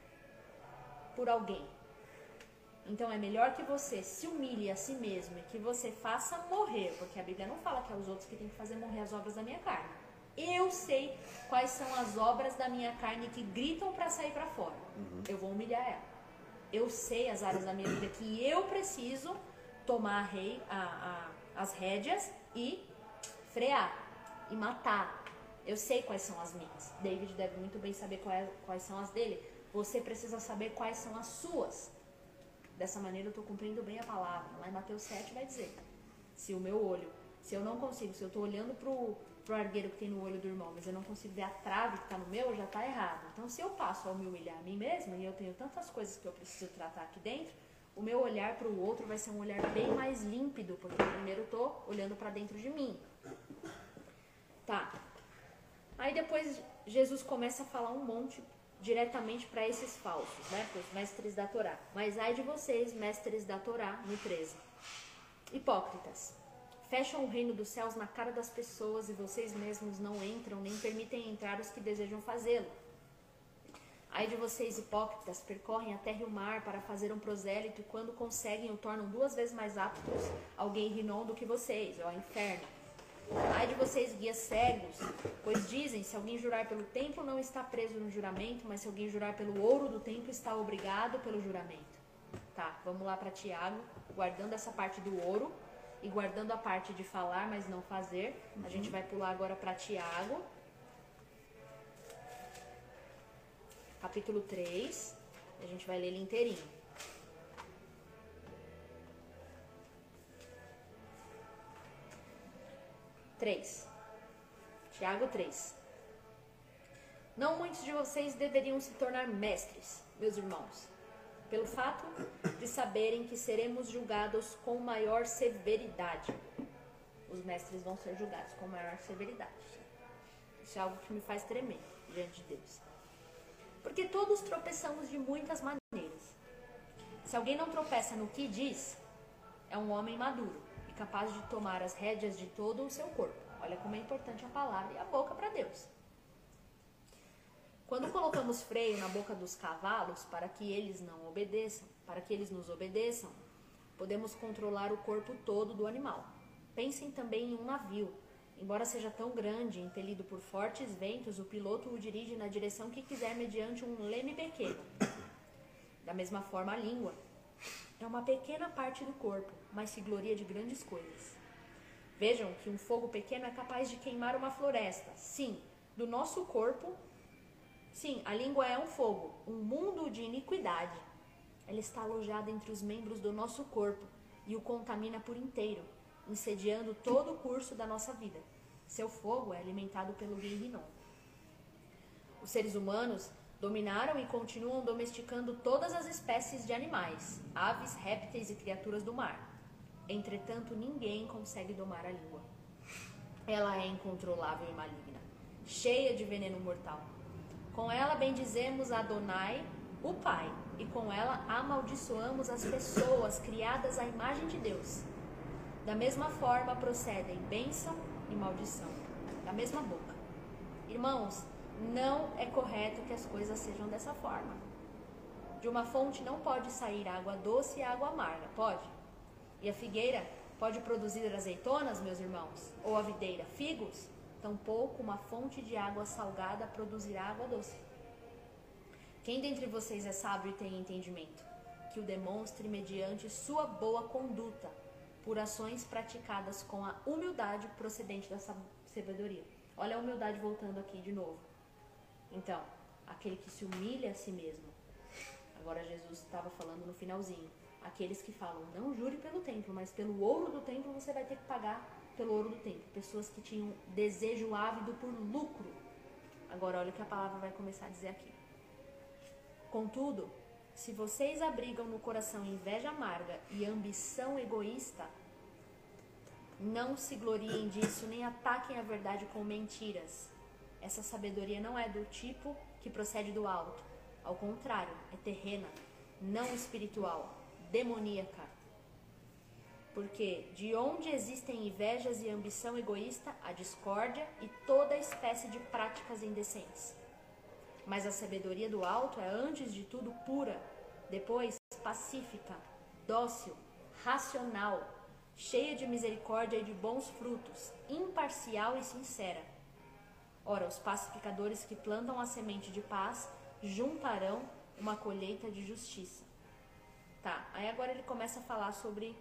por alguém. Então é melhor que você se humilhe a si mesmo e que você faça morrer, porque a Bíblia não fala que é os outros que têm que fazer morrer as obras da minha carne. Eu sei quais são as obras da minha carne que gritam para sair para fora. Uhum. Eu vou humilhar ela. Eu sei as áreas da minha vida que eu preciso tomar rei, a, a, as rédeas e frear e matar. Eu sei quais são as minhas. David deve muito bem saber quais, quais são as dele. Você precisa saber quais são as suas. Dessa maneira eu estou cumprindo bem a palavra. Lá em Mateus 7 vai dizer: se o meu olho, se eu não consigo, se eu estou olhando pro, pro argueiro que tem no olho do irmão, mas eu não consigo ver a trave que está no meu, já está errado. Então, se eu passo a me humilhar a mim mesma e eu tenho tantas coisas que eu preciso tratar aqui dentro, o meu olhar para o outro vai ser um olhar bem mais límpido, porque primeiro eu estou olhando para dentro de mim. Tá. Aí depois Jesus começa a falar um monte diretamente para esses falsos, né, para os mestres da Torá. Mas ai de vocês, mestres da Torá, no 13. Hipócritas, fecham o reino dos céus na cara das pessoas e vocês mesmos não entram, nem permitem entrar os que desejam fazê-lo. Ai de vocês, hipócritas, percorrem a terra e o mar para fazer um prosélito e quando conseguem o tornam duas vezes mais aptos alguém rinon do que vocês, o inferno. Ai de vocês, guias cegos, pois dizem: se alguém jurar pelo templo, não está preso no juramento, mas se alguém jurar pelo ouro do templo, está obrigado pelo juramento. Tá, vamos lá para Tiago, guardando essa parte do ouro e guardando a parte de falar, mas não fazer. A gente vai pular agora para Tiago, capítulo 3. A gente vai ler ele inteirinho. 3. Tiago 3. Não muitos de vocês deveriam se tornar mestres, meus irmãos, pelo fato de saberem que seremos julgados com maior severidade. Os mestres vão ser julgados com maior severidade. Isso é algo que me faz tremer diante de Deus. Porque todos tropeçamos de muitas maneiras. Se alguém não tropeça no que diz, é um homem maduro capaz de tomar as rédeas de todo o seu corpo. Olha como é importante a palavra e a boca para Deus. Quando colocamos freio na boca dos cavalos para que eles não obedeçam, para que eles nos obedeçam, podemos controlar o corpo todo do animal. Pensem também em um navio. Embora seja tão grande, impelido por fortes ventos, o piloto o dirige na direção que quiser mediante um leme pequeno. Da mesma forma, a língua é uma pequena parte do corpo, mas se gloria de grandes coisas. Vejam que um fogo pequeno é capaz de queimar uma floresta. Sim, do nosso corpo. Sim, a língua é um fogo, um mundo de iniquidade. Ela está alojada entre os membros do nosso corpo e o contamina por inteiro, incendiando todo o curso da nossa vida. Seu fogo é alimentado pelo Guinrinon. Os seres humanos dominaram e continuam domesticando todas as espécies de animais, aves, répteis e criaturas do mar. Entretanto, ninguém consegue domar a língua. Ela é incontrolável e maligna, cheia de veneno mortal. Com ela bendizemos Adonai, o Pai, e com ela amaldiçoamos as pessoas criadas à imagem de Deus. Da mesma forma procedem bênção e maldição, da mesma boca. Irmãos, não é correto que as coisas sejam dessa forma. De uma fonte não pode sair água doce e água amarga, pode? E a figueira pode produzir azeitonas, meus irmãos? Ou a videira figos? Tampouco uma fonte de água salgada produzirá água doce. Quem dentre vocês é sábio e tem entendimento? Que o demonstre mediante sua boa conduta, por ações praticadas com a humildade procedente da sabedoria. Olha a humildade voltando aqui de novo. Então, aquele que se humilha a si mesmo. Agora Jesus estava falando no finalzinho. Aqueles que falam, não jure pelo templo, mas pelo ouro do templo você vai ter que pagar pelo ouro do templo. Pessoas que tinham desejo ávido por lucro. Agora olha o que a palavra vai começar a dizer aqui. Contudo, se vocês abrigam no coração inveja amarga e ambição egoísta, não se gloriem disso, nem ataquem a verdade com mentiras. Essa sabedoria não é do tipo que procede do alto. Ao contrário, é terrena, não espiritual, demoníaca. Porque de onde existem invejas e ambição egoísta, a discórdia e toda espécie de práticas indecentes. Mas a sabedoria do alto é, antes de tudo, pura, depois pacífica, dócil, racional, cheia de misericórdia e de bons frutos, imparcial e sincera. Ora, os pacificadores que plantam a semente de paz juntarão uma colheita de justiça. Tá, aí agora ele começa a falar sobre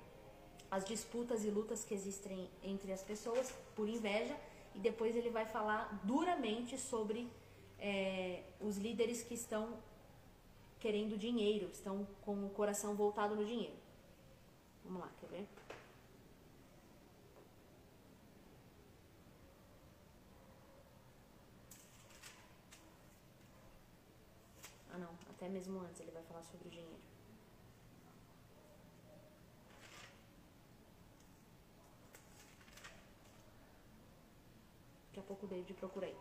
as disputas e lutas que existem entre as pessoas por inveja e depois ele vai falar duramente sobre é, os líderes que estão querendo dinheiro, estão com o coração voltado no dinheiro. Vamos lá, quer ver? Ah não, até mesmo antes ele vai falar sobre o dinheiro. Daqui a pouco o David procura aí.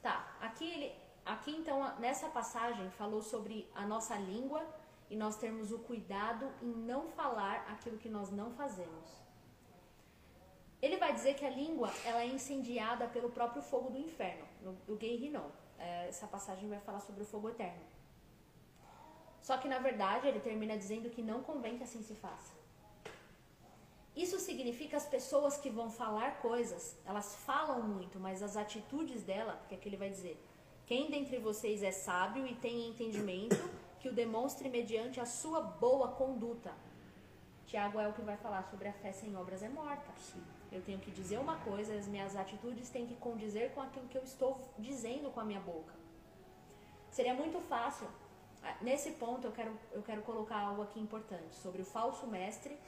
Tá, aqui ele, aqui então nessa passagem falou sobre a nossa língua e nós termos o cuidado em não falar aquilo que nós não fazemos. Ele vai dizer que a língua ela é incendiada pelo próprio fogo do inferno, no, do Gay. É, essa passagem vai falar sobre o fogo eterno. Só que na verdade ele termina dizendo que não convém que assim se faça. Isso significa as pessoas que vão falar coisas, elas falam muito, mas as atitudes dela, porque aqui ele vai dizer: quem dentre vocês é sábio e tem entendimento, que o demonstre mediante a sua boa conduta. Tiago é o que vai falar sobre a fé sem obras é morta. Eu tenho que dizer uma coisa, as minhas atitudes têm que condizer com aquilo que eu estou dizendo com a minha boca. Seria muito fácil. Ah, nesse ponto eu quero, eu quero colocar algo aqui importante sobre o falso mestre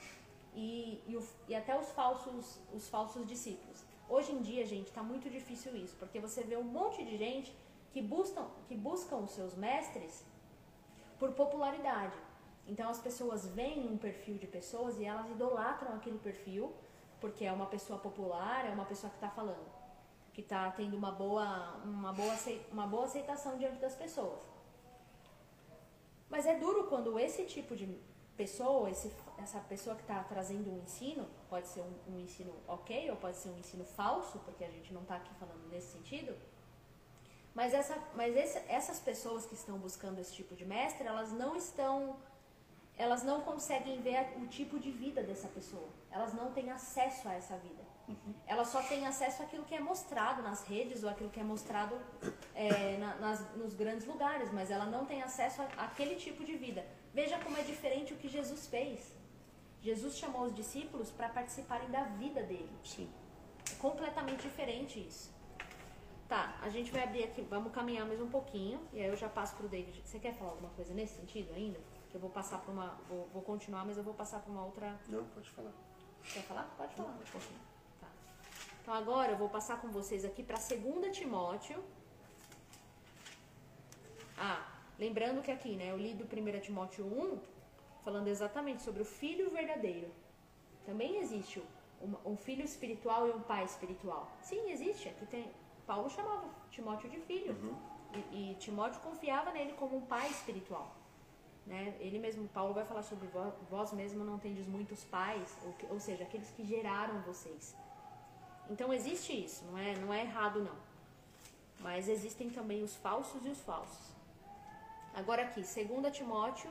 e, e, o, e até os falsos, os falsos discípulos. Hoje em dia, gente, está muito difícil isso, porque você vê um monte de gente que buscam, que buscam os seus mestres por popularidade. Então as pessoas veem um perfil de pessoas e elas idolatram aquele perfil, porque é uma pessoa popular, é uma pessoa que está falando, que está tendo uma boa, uma, boa, uma boa aceitação diante das pessoas. Mas é duro quando esse tipo de pessoa, esse, essa pessoa que está trazendo um ensino, pode ser um, um, ensino ok ou pode ser um ensino falso, porque a gente não está aqui falando nesse sentido. Mas, essa, mas esse, essas pessoas que estão buscando esse tipo de mestre, elas não estão, elas não conseguem ver o tipo de vida dessa pessoa. Elas não têm acesso a essa vida. Uhum. Ela só tem acesso àquilo que é mostrado nas redes ou aquilo que é mostrado é, na, nas, nos grandes lugares, mas ela não tem acesso àquele tipo de vida. Veja como é diferente o que Jesus fez. Jesus chamou os discípulos para participarem da vida dele. Sim. É completamente diferente isso. Tá, a gente vai abrir aqui, vamos caminhar mais um pouquinho e aí eu já passo pro David. Você quer falar alguma coisa nesse sentido ainda? Eu vou passar para uma, vou, vou, continuar, mas eu vou passar para uma outra. Não, pode falar. Quer falar? Pode falar. Um pouquinho. Então agora eu vou passar com vocês aqui para 2 Timóteo. Ah, lembrando que aqui, né, eu li do 1 Timóteo 1, falando exatamente sobre o filho verdadeiro. Também existe um, um filho espiritual e um pai espiritual. Sim, existe. Aqui tem. Paulo chamava Timóteo de filho. Uhum. E, e, Timóteo confiava nele como um pai espiritual. Né? Ele mesmo, Paulo vai falar sobre vós, vós mesmo não tendes muitos pais, ou, ou seja, aqueles que geraram vocês. Então existe isso, não é, não é errado não. Mas existem também os falsos e os falsos. Agora aqui, 2 Timóteo,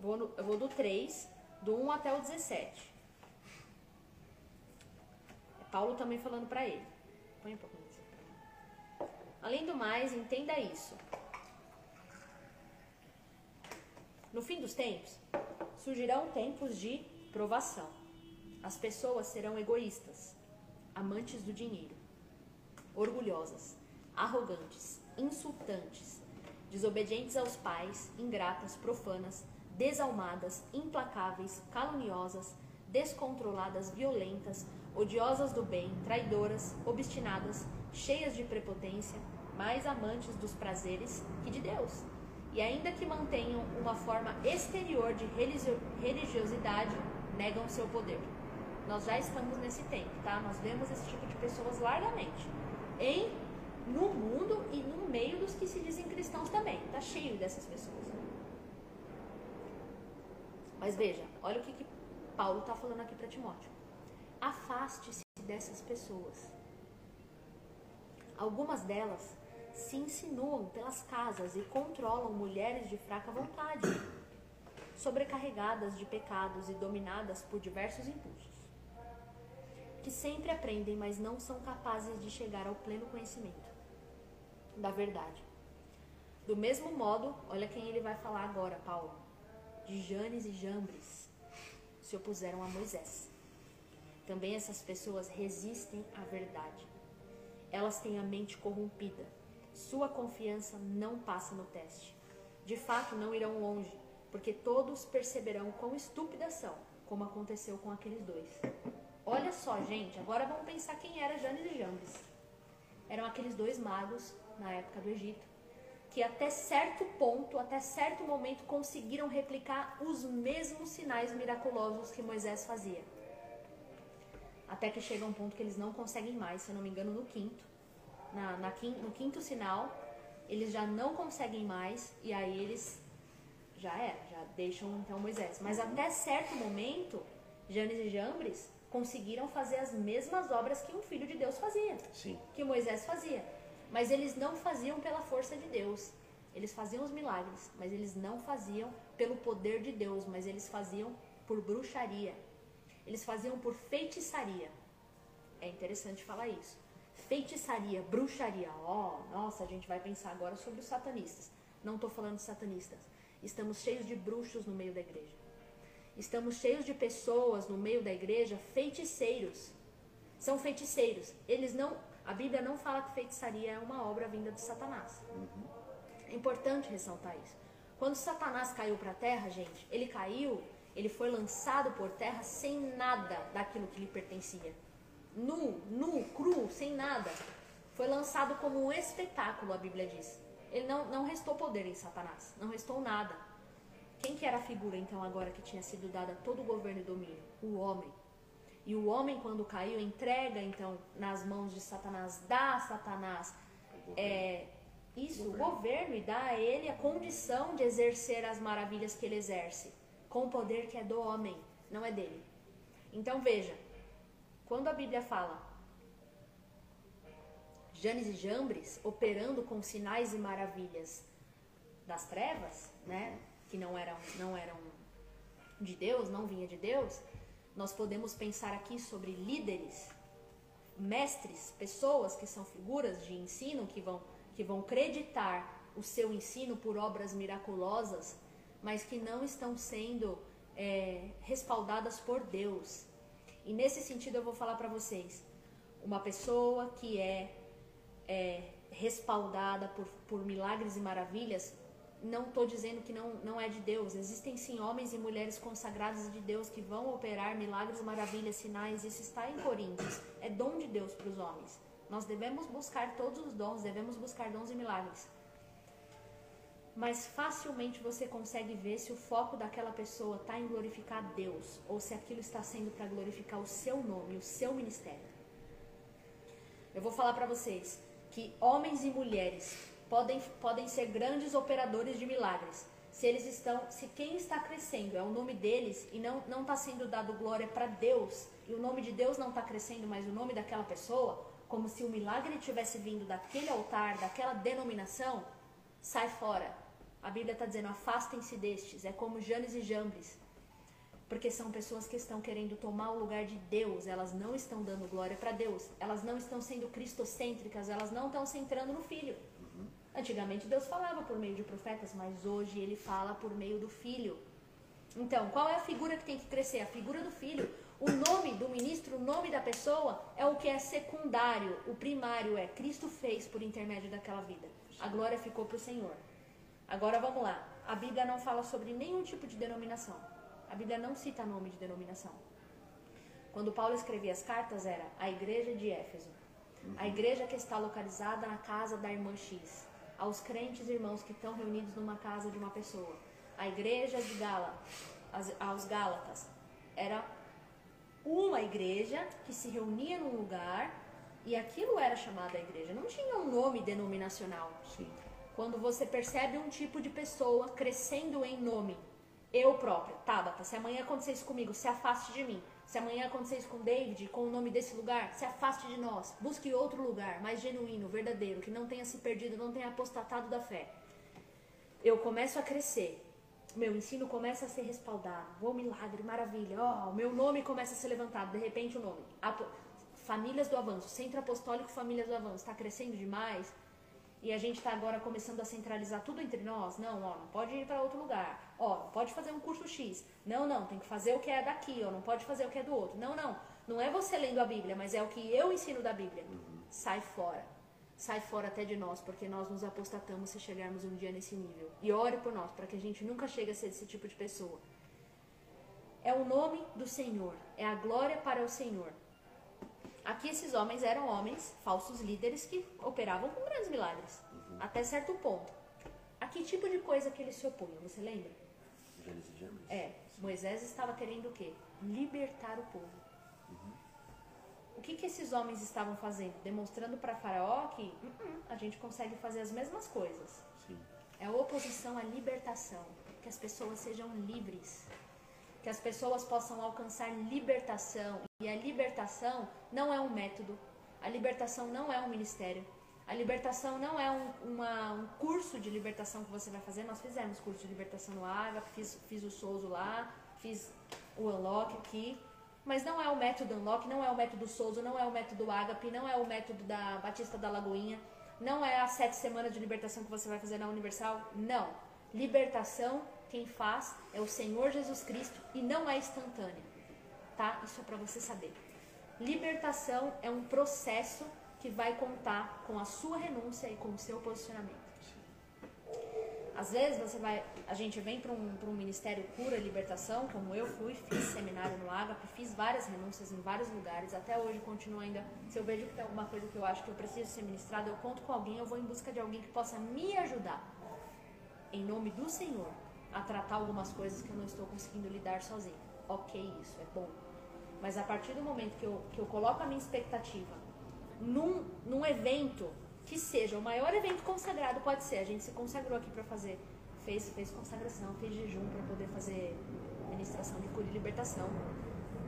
vou no, eu vou do 3, do 1 até o 17. É Paulo também falando para ele. Põe um pouquinho Além do mais, entenda isso. No fim dos tempos, surgirão tempos de provação. As pessoas serão egoístas, amantes do dinheiro, orgulhosas, arrogantes, insultantes, desobedientes aos pais, ingratas, profanas, desalmadas, implacáveis, caluniosas, descontroladas, violentas, odiosas do bem, traidoras, obstinadas, cheias de prepotência, mais amantes dos prazeres que de Deus. E ainda que mantenham uma forma exterior de religiosidade, negam seu poder. Nós já estamos nesse tempo, tá? Nós vemos esse tipo de pessoas largamente. Em, no mundo e no meio dos que se dizem cristãos também. Tá cheio dessas pessoas. Mas veja, olha o que, que Paulo está falando aqui para Timóteo. Afaste-se dessas pessoas. Algumas delas se insinuam pelas casas e controlam mulheres de fraca vontade, sobrecarregadas de pecados e dominadas por diversos impulsos que sempre aprendem, mas não são capazes de chegar ao pleno conhecimento da verdade. Do mesmo modo, olha quem ele vai falar agora, Paulo. De Janes e Jambres se opuseram a Moisés. Também essas pessoas resistem à verdade. Elas têm a mente corrompida. Sua confiança não passa no teste. De fato, não irão longe, porque todos perceberão quão estúpidas são, como aconteceu com aqueles dois. Olha só, gente, agora vamos pensar quem era Janes e Jambres. Eram aqueles dois magos na época do Egito que até certo ponto, até certo momento conseguiram replicar os mesmos sinais miraculosos que Moisés fazia. Até que chega um ponto que eles não conseguem mais, se eu não me engano, no quinto. Na, na, no quinto sinal, eles já não conseguem mais e aí eles já era, já deixam então Moisés. Mas até certo momento, Janes e Jambres conseguiram fazer as mesmas obras que um filho de Deus fazia, Sim. que Moisés fazia. Mas eles não faziam pela força de Deus. Eles faziam os milagres, mas eles não faziam pelo poder de Deus, mas eles faziam por bruxaria. Eles faziam por feitiçaria. É interessante falar isso. Feitiçaria, bruxaria. Ó, oh, nossa, a gente vai pensar agora sobre os satanistas. Não estou falando de satanistas. Estamos cheios de bruxos no meio da igreja. Estamos cheios de pessoas no meio da igreja feiticeiros. São feiticeiros. Eles não, a Bíblia não fala que feitiçaria é uma obra vinda de Satanás. Uhum. É importante ressaltar isso. Quando Satanás caiu para a terra, gente, ele caiu, ele foi lançado por terra sem nada daquilo que lhe pertencia. Nu, nu, cru, sem nada. Foi lançado como um espetáculo, a Bíblia diz. Ele não, não restou poder em Satanás, não restou nada. Quem que era a figura então agora que tinha sido dada todo o governo e domínio? O homem. E o homem quando caiu entrega então nas mãos de Satanás, dá a Satanás é, isso, o governo. o governo e dá a ele a condição de exercer as maravilhas que ele exerce. com o poder que é do homem, não é dele. Então veja, quando a Bíblia fala Janes e Jambres operando com sinais e maravilhas das trevas, né, que não eram, não eram de Deus, não vinha de Deus, nós podemos pensar aqui sobre líderes, mestres, pessoas que são figuras de ensino que vão que vão creditar o seu ensino por obras miraculosas, mas que não estão sendo é, respaldadas por Deus. E nesse sentido eu vou falar para vocês, uma pessoa que é, é respaldada por, por milagres e maravilhas, não estou dizendo que não, não é de Deus. Existem sim homens e mulheres consagrados de Deus que vão operar milagres, maravilhas, sinais. Isso está em Coríntios. É dom de Deus para os homens. Nós devemos buscar todos os dons, devemos buscar dons e milagres. Mas facilmente você consegue ver se o foco daquela pessoa está em glorificar Deus ou se aquilo está sendo para glorificar o seu nome, o seu ministério. Eu vou falar para vocês que homens e mulheres podem, podem ser grandes operadores de milagres. Se eles estão, se quem está crescendo é o nome deles e não não está sendo dado glória para Deus e o nome de Deus não está crescendo, mas o nome daquela pessoa, como se o milagre tivesse vindo daquele altar, daquela denominação, sai fora. A Bíblia está dizendo: afastem-se destes. É como Janes e Jambres. Porque são pessoas que estão querendo tomar o lugar de Deus, elas não estão dando glória para Deus, elas não estão sendo cristocêntricas, elas não estão centrando no Filho. Uhum. Antigamente Deus falava por meio de profetas, mas hoje ele fala por meio do Filho. Então, qual é a figura que tem que crescer? A figura do Filho. O nome do ministro, o nome da pessoa é o que é secundário. O primário é Cristo fez por intermédio daquela vida. A glória ficou para o Senhor. Agora vamos lá. A Bíblia não fala sobre nenhum tipo de denominação. A Bíblia não cita nome de denominação. Quando Paulo escrevia as cartas era a igreja de Éfeso. A igreja que está localizada na casa da irmã X. Aos crentes irmãos que estão reunidos numa casa de uma pessoa. A igreja de Gala, aos Gálatas. Era uma igreja que se reunia num lugar e aquilo era chamado a igreja. Não tinha um nome denominacional. Sim. Quando você percebe um tipo de pessoa crescendo em nome, eu própria, Tabata, se amanhã acontecer isso comigo, se afaste de mim. Se amanhã acontecer isso com David, com o nome desse lugar, se afaste de nós. Busque outro lugar, mais genuíno, verdadeiro, que não tenha se perdido, não tenha apostatado da fé. Eu começo a crescer meu ensino começa a ser respaldado. Oh, milagre, maravilha. Oh, meu nome começa a ser levantado. De repente o nome. Famílias do Avanço, Centro Apostólico Famílias do Avanço, está crescendo demais. E a gente está agora começando a centralizar tudo entre nós. Não, ó, não pode ir para outro lugar. Ó, não pode fazer um curso X. Não, não, tem que fazer o que é daqui. Ó, não pode fazer o que é do outro. Não, não. Não é você lendo a Bíblia, mas é o que eu ensino da Bíblia. Uhum. Sai fora sai fora até de nós, porque nós nos apostatamos se chegarmos um dia nesse nível. E ore por nós, para que a gente nunca chegue a ser esse tipo de pessoa. É o nome do Senhor, é a glória para o Senhor. Aqui esses homens eram homens, falsos líderes, que operavam com grandes milagres, uhum. até certo ponto. A que tipo de coisa que eles se opunham, você lembra? É, Moisés estava querendo o quê? Libertar o povo. O que, que esses homens estavam fazendo? Demonstrando para Faraó que uh -uh, a gente consegue fazer as mesmas coisas. Sim. É oposição à libertação. Que as pessoas sejam livres. Que as pessoas possam alcançar libertação. E a libertação não é um método. A libertação não é um ministério. A libertação não é um, uma, um curso de libertação que você vai fazer. Nós fizemos curso de libertação no Água, fiz, fiz o Souzo lá, fiz o Unlock aqui. Mas não é o método Unlock, não é o método Souza, não é o método Agape, não é o método da Batista da Lagoinha, não é as sete semanas de libertação que você vai fazer na Universal. Não. Libertação, quem faz é o Senhor Jesus Cristo e não é instantânea. Tá? Isso é para você saber. Libertação é um processo que vai contar com a sua renúncia e com o seu posicionamento. Às vezes você vai, a gente vem para um, um ministério cura libertação, como eu fui, fiz seminário no Agape, fiz várias renúncias em vários lugares, até hoje continuo ainda. Se eu vejo que tem alguma coisa que eu acho que eu preciso ser ministrado, eu conto com alguém, eu vou em busca de alguém que possa me ajudar, em nome do Senhor, a tratar algumas coisas que eu não estou conseguindo lidar sozinho. Ok, isso é bom. Mas a partir do momento que eu, que eu coloco a minha expectativa num, num evento que seja o maior evento consagrado, pode ser. A gente se consagrou aqui para fazer, fez, fez consagração, fez jejum para poder fazer ministração de cura e libertação.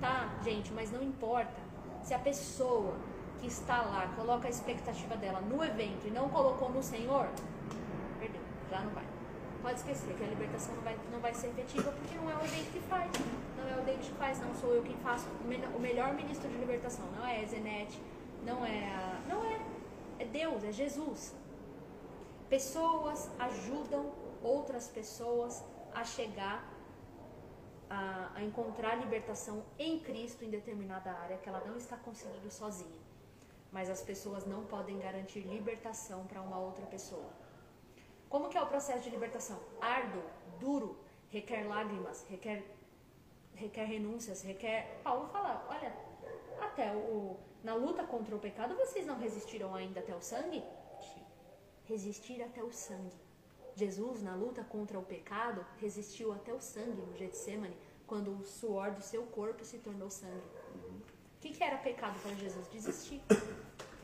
Tá, gente, mas não importa. Se a pessoa que está lá coloca a expectativa dela no evento e não colocou no Senhor, perdeu, já não vai. Pode esquecer que a libertação não vai, não vai ser efetiva porque não é o evento que faz. Não é o David que faz, não sou eu quem faço. O melhor ministro de libertação não é a Zenete, não é a. Não é. É Deus, é Jesus. Pessoas ajudam outras pessoas a chegar a, a, encontrar libertação em Cristo em determinada área que ela não está conseguindo sozinha. Mas as pessoas não podem garantir libertação para uma outra pessoa. Como que é o processo de libertação? Árduo, duro, requer lágrimas, requer, requer renúncias, requer. Paulo fala, olha, até o, na luta contra o pecado vocês não resistiram ainda até o sangue? Resistir até o sangue. Jesus, na luta contra o pecado, resistiu até o sangue no Getsemane, quando o suor do seu corpo se tornou sangue. O que, que era pecado para Jesus? Desistir.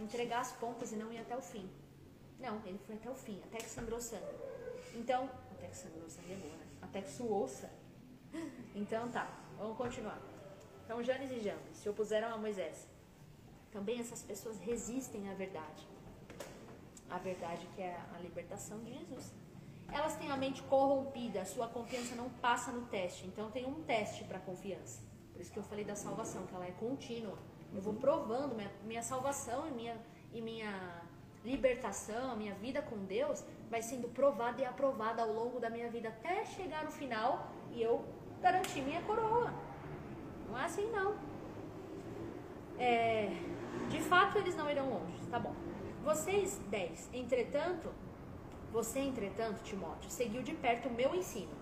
Entregar as pontas e não ir até o fim. Não, ele foi até o fim, até que sangrou sangue. Então, até que sangrou sangue é boa, né? Até que suou sangue. Então tá, vamos continuar. Então Janes e Jambres se opuseram a Moisés. Também essas pessoas resistem à verdade. A verdade que é a libertação de Jesus. Elas têm a mente corrompida, a sua confiança não passa no teste. Então tem um teste para confiança. Por isso que eu falei da salvação, que ela é contínua. Eu vou provando minha, minha salvação e minha, e minha libertação, minha vida com Deus, vai sendo provada e aprovada ao longo da minha vida até chegar no final e eu garantir minha coroa. Não é assim não. É, de fato eles não irão longe, tá bom. Vocês, 10, entretanto, você, entretanto, Timóteo, seguiu de perto o meu ensino,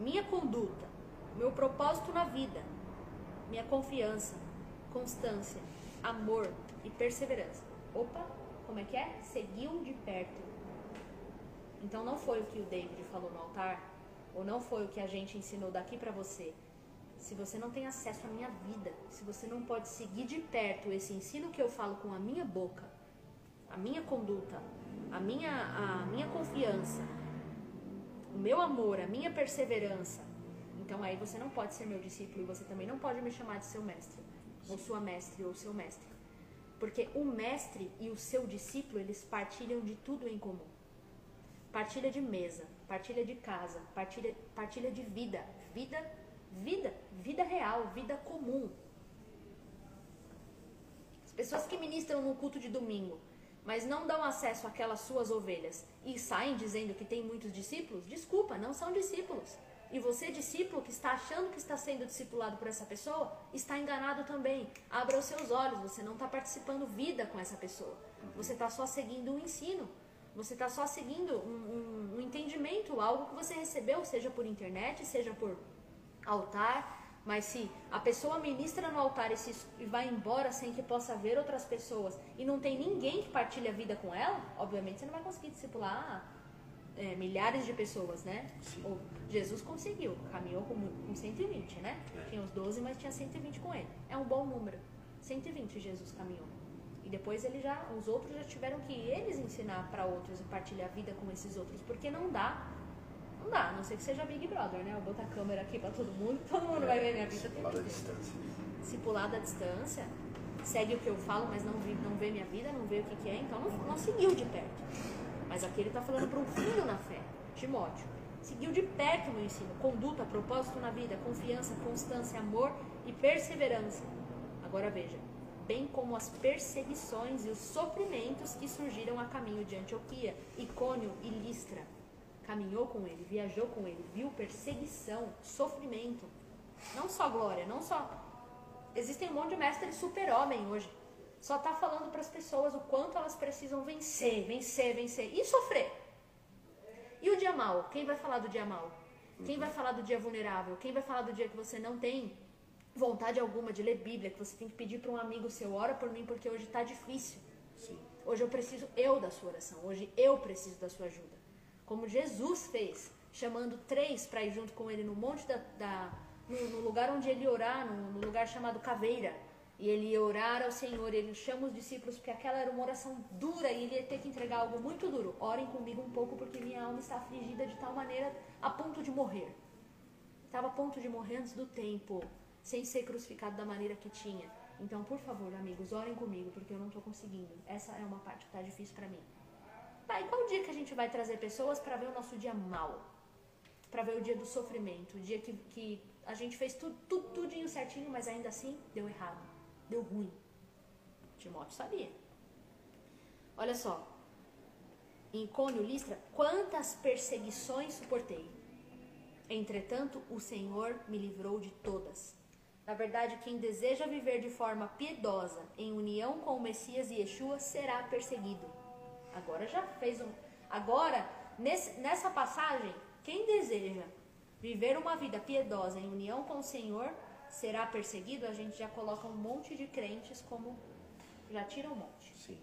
minha conduta, meu propósito na vida, minha confiança, constância, amor e perseverança. Opa, como é que é? Seguiu de perto. Então não foi o que o David falou no altar, ou não foi o que a gente ensinou daqui para você. Se você não tem acesso à minha vida, se você não pode seguir de perto esse ensino que eu falo com a minha boca, a minha conduta, a minha, a minha confiança, o meu amor, a minha perseverança, então aí você não pode ser meu discípulo e você também não pode me chamar de seu mestre, ou sua mestre, ou seu mestre. Porque o mestre e o seu discípulo, eles partilham de tudo em comum. Partilha de mesa, partilha de casa, partilha, partilha de vida. Vida, vida, vida real, vida comum. As pessoas que ministram no culto de domingo, mas não dão acesso àquelas suas ovelhas e saem dizendo que tem muitos discípulos, desculpa, não são discípulos. E você, discípulo, que está achando que está sendo discipulado por essa pessoa, está enganado também. Abra os seus olhos, você não está participando vida com essa pessoa. Você está só seguindo um ensino. Você está só seguindo um, um, um, entendimento, algo que você recebeu, seja por internet, seja por altar. Mas se a pessoa ministra no altar e, se, e vai embora sem que possa ver outras pessoas e não tem ninguém que partilha a vida com ela, obviamente você não vai conseguir discipular é, milhares de pessoas, né? Sim. Jesus conseguiu, caminhou com, com 120, né? É. Tinha os 12, mas tinha 120 com ele. É um bom número. 120 Jesus caminhou. E depois ele já, os outros já tiveram que eles ensinar para outros e partilhar a vida com esses outros, porque não dá. Não dá, a não ser que seja Big Brother, né? Eu boto a câmera aqui para todo mundo, todo mundo é, vai ver minha vida. Discipulado à distância. Discipulado à distância. Segue o que eu falo, mas não, vi, não vê minha vida, não vê o que, que é, então não, não seguiu de perto. Mas aqui ele está falando para um filho na fé, Timóteo. Seguiu de perto o meu ensino, conduta, propósito na vida, confiança, constância, amor e perseverança. Agora veja, bem como as perseguições e os sofrimentos que surgiram a caminho de Antioquia, Icônio e Listra. Caminhou com ele, viajou com ele, viu perseguição, sofrimento. Não só glória, não só. Existem um monte de mestres super-homem hoje só está falando para as pessoas o quanto elas precisam vencer, vencer, vencer e sofrer. E o dia mal? Quem vai falar do dia mal? Quem vai falar do dia vulnerável? Quem vai falar do dia que você não tem vontade alguma de ler Bíblia, que você tem que pedir para um amigo seu, ora por mim porque hoje está difícil. Sim. Hoje eu preciso eu da sua oração, hoje eu preciso da sua ajuda. Como Jesus fez, chamando três para ir junto com ele no monte da, da no, no, lugar onde ele orar, no, no lugar chamado Caveira e ele ia orar ao Senhor, ele chama os discípulos, porque aquela era uma oração dura e ele ia ter que entregar algo muito duro. Orem comigo um pouco, porque minha alma está afligida de tal maneira a ponto de morrer. Estava a ponto de morrer antes do tempo, sem ser crucificado da maneira que tinha. Então, por favor, amigos, orem comigo, porque eu não estou conseguindo. Essa é uma parte que está difícil para mim. Tá, e qual dia que a gente vai trazer pessoas para ver o nosso dia mal? Para ver o dia do sofrimento, o dia que, que a gente fez tudo, tudo, tudinho certinho, mas ainda assim deu errado, deu ruim. Timóteo sabia. Olha só, em Cônio Listra, quantas perseguições suportei. Entretanto, o Senhor me livrou de todas. Na verdade, quem deseja viver de forma piedosa, em união com o Messias e Yeshua, será perseguido. Agora já fez um. Agora, nesse, nessa passagem, quem deseja viver uma vida piedosa em união com o Senhor será perseguido. A gente já coloca um monte de crentes como. Já tira um monte. Sim.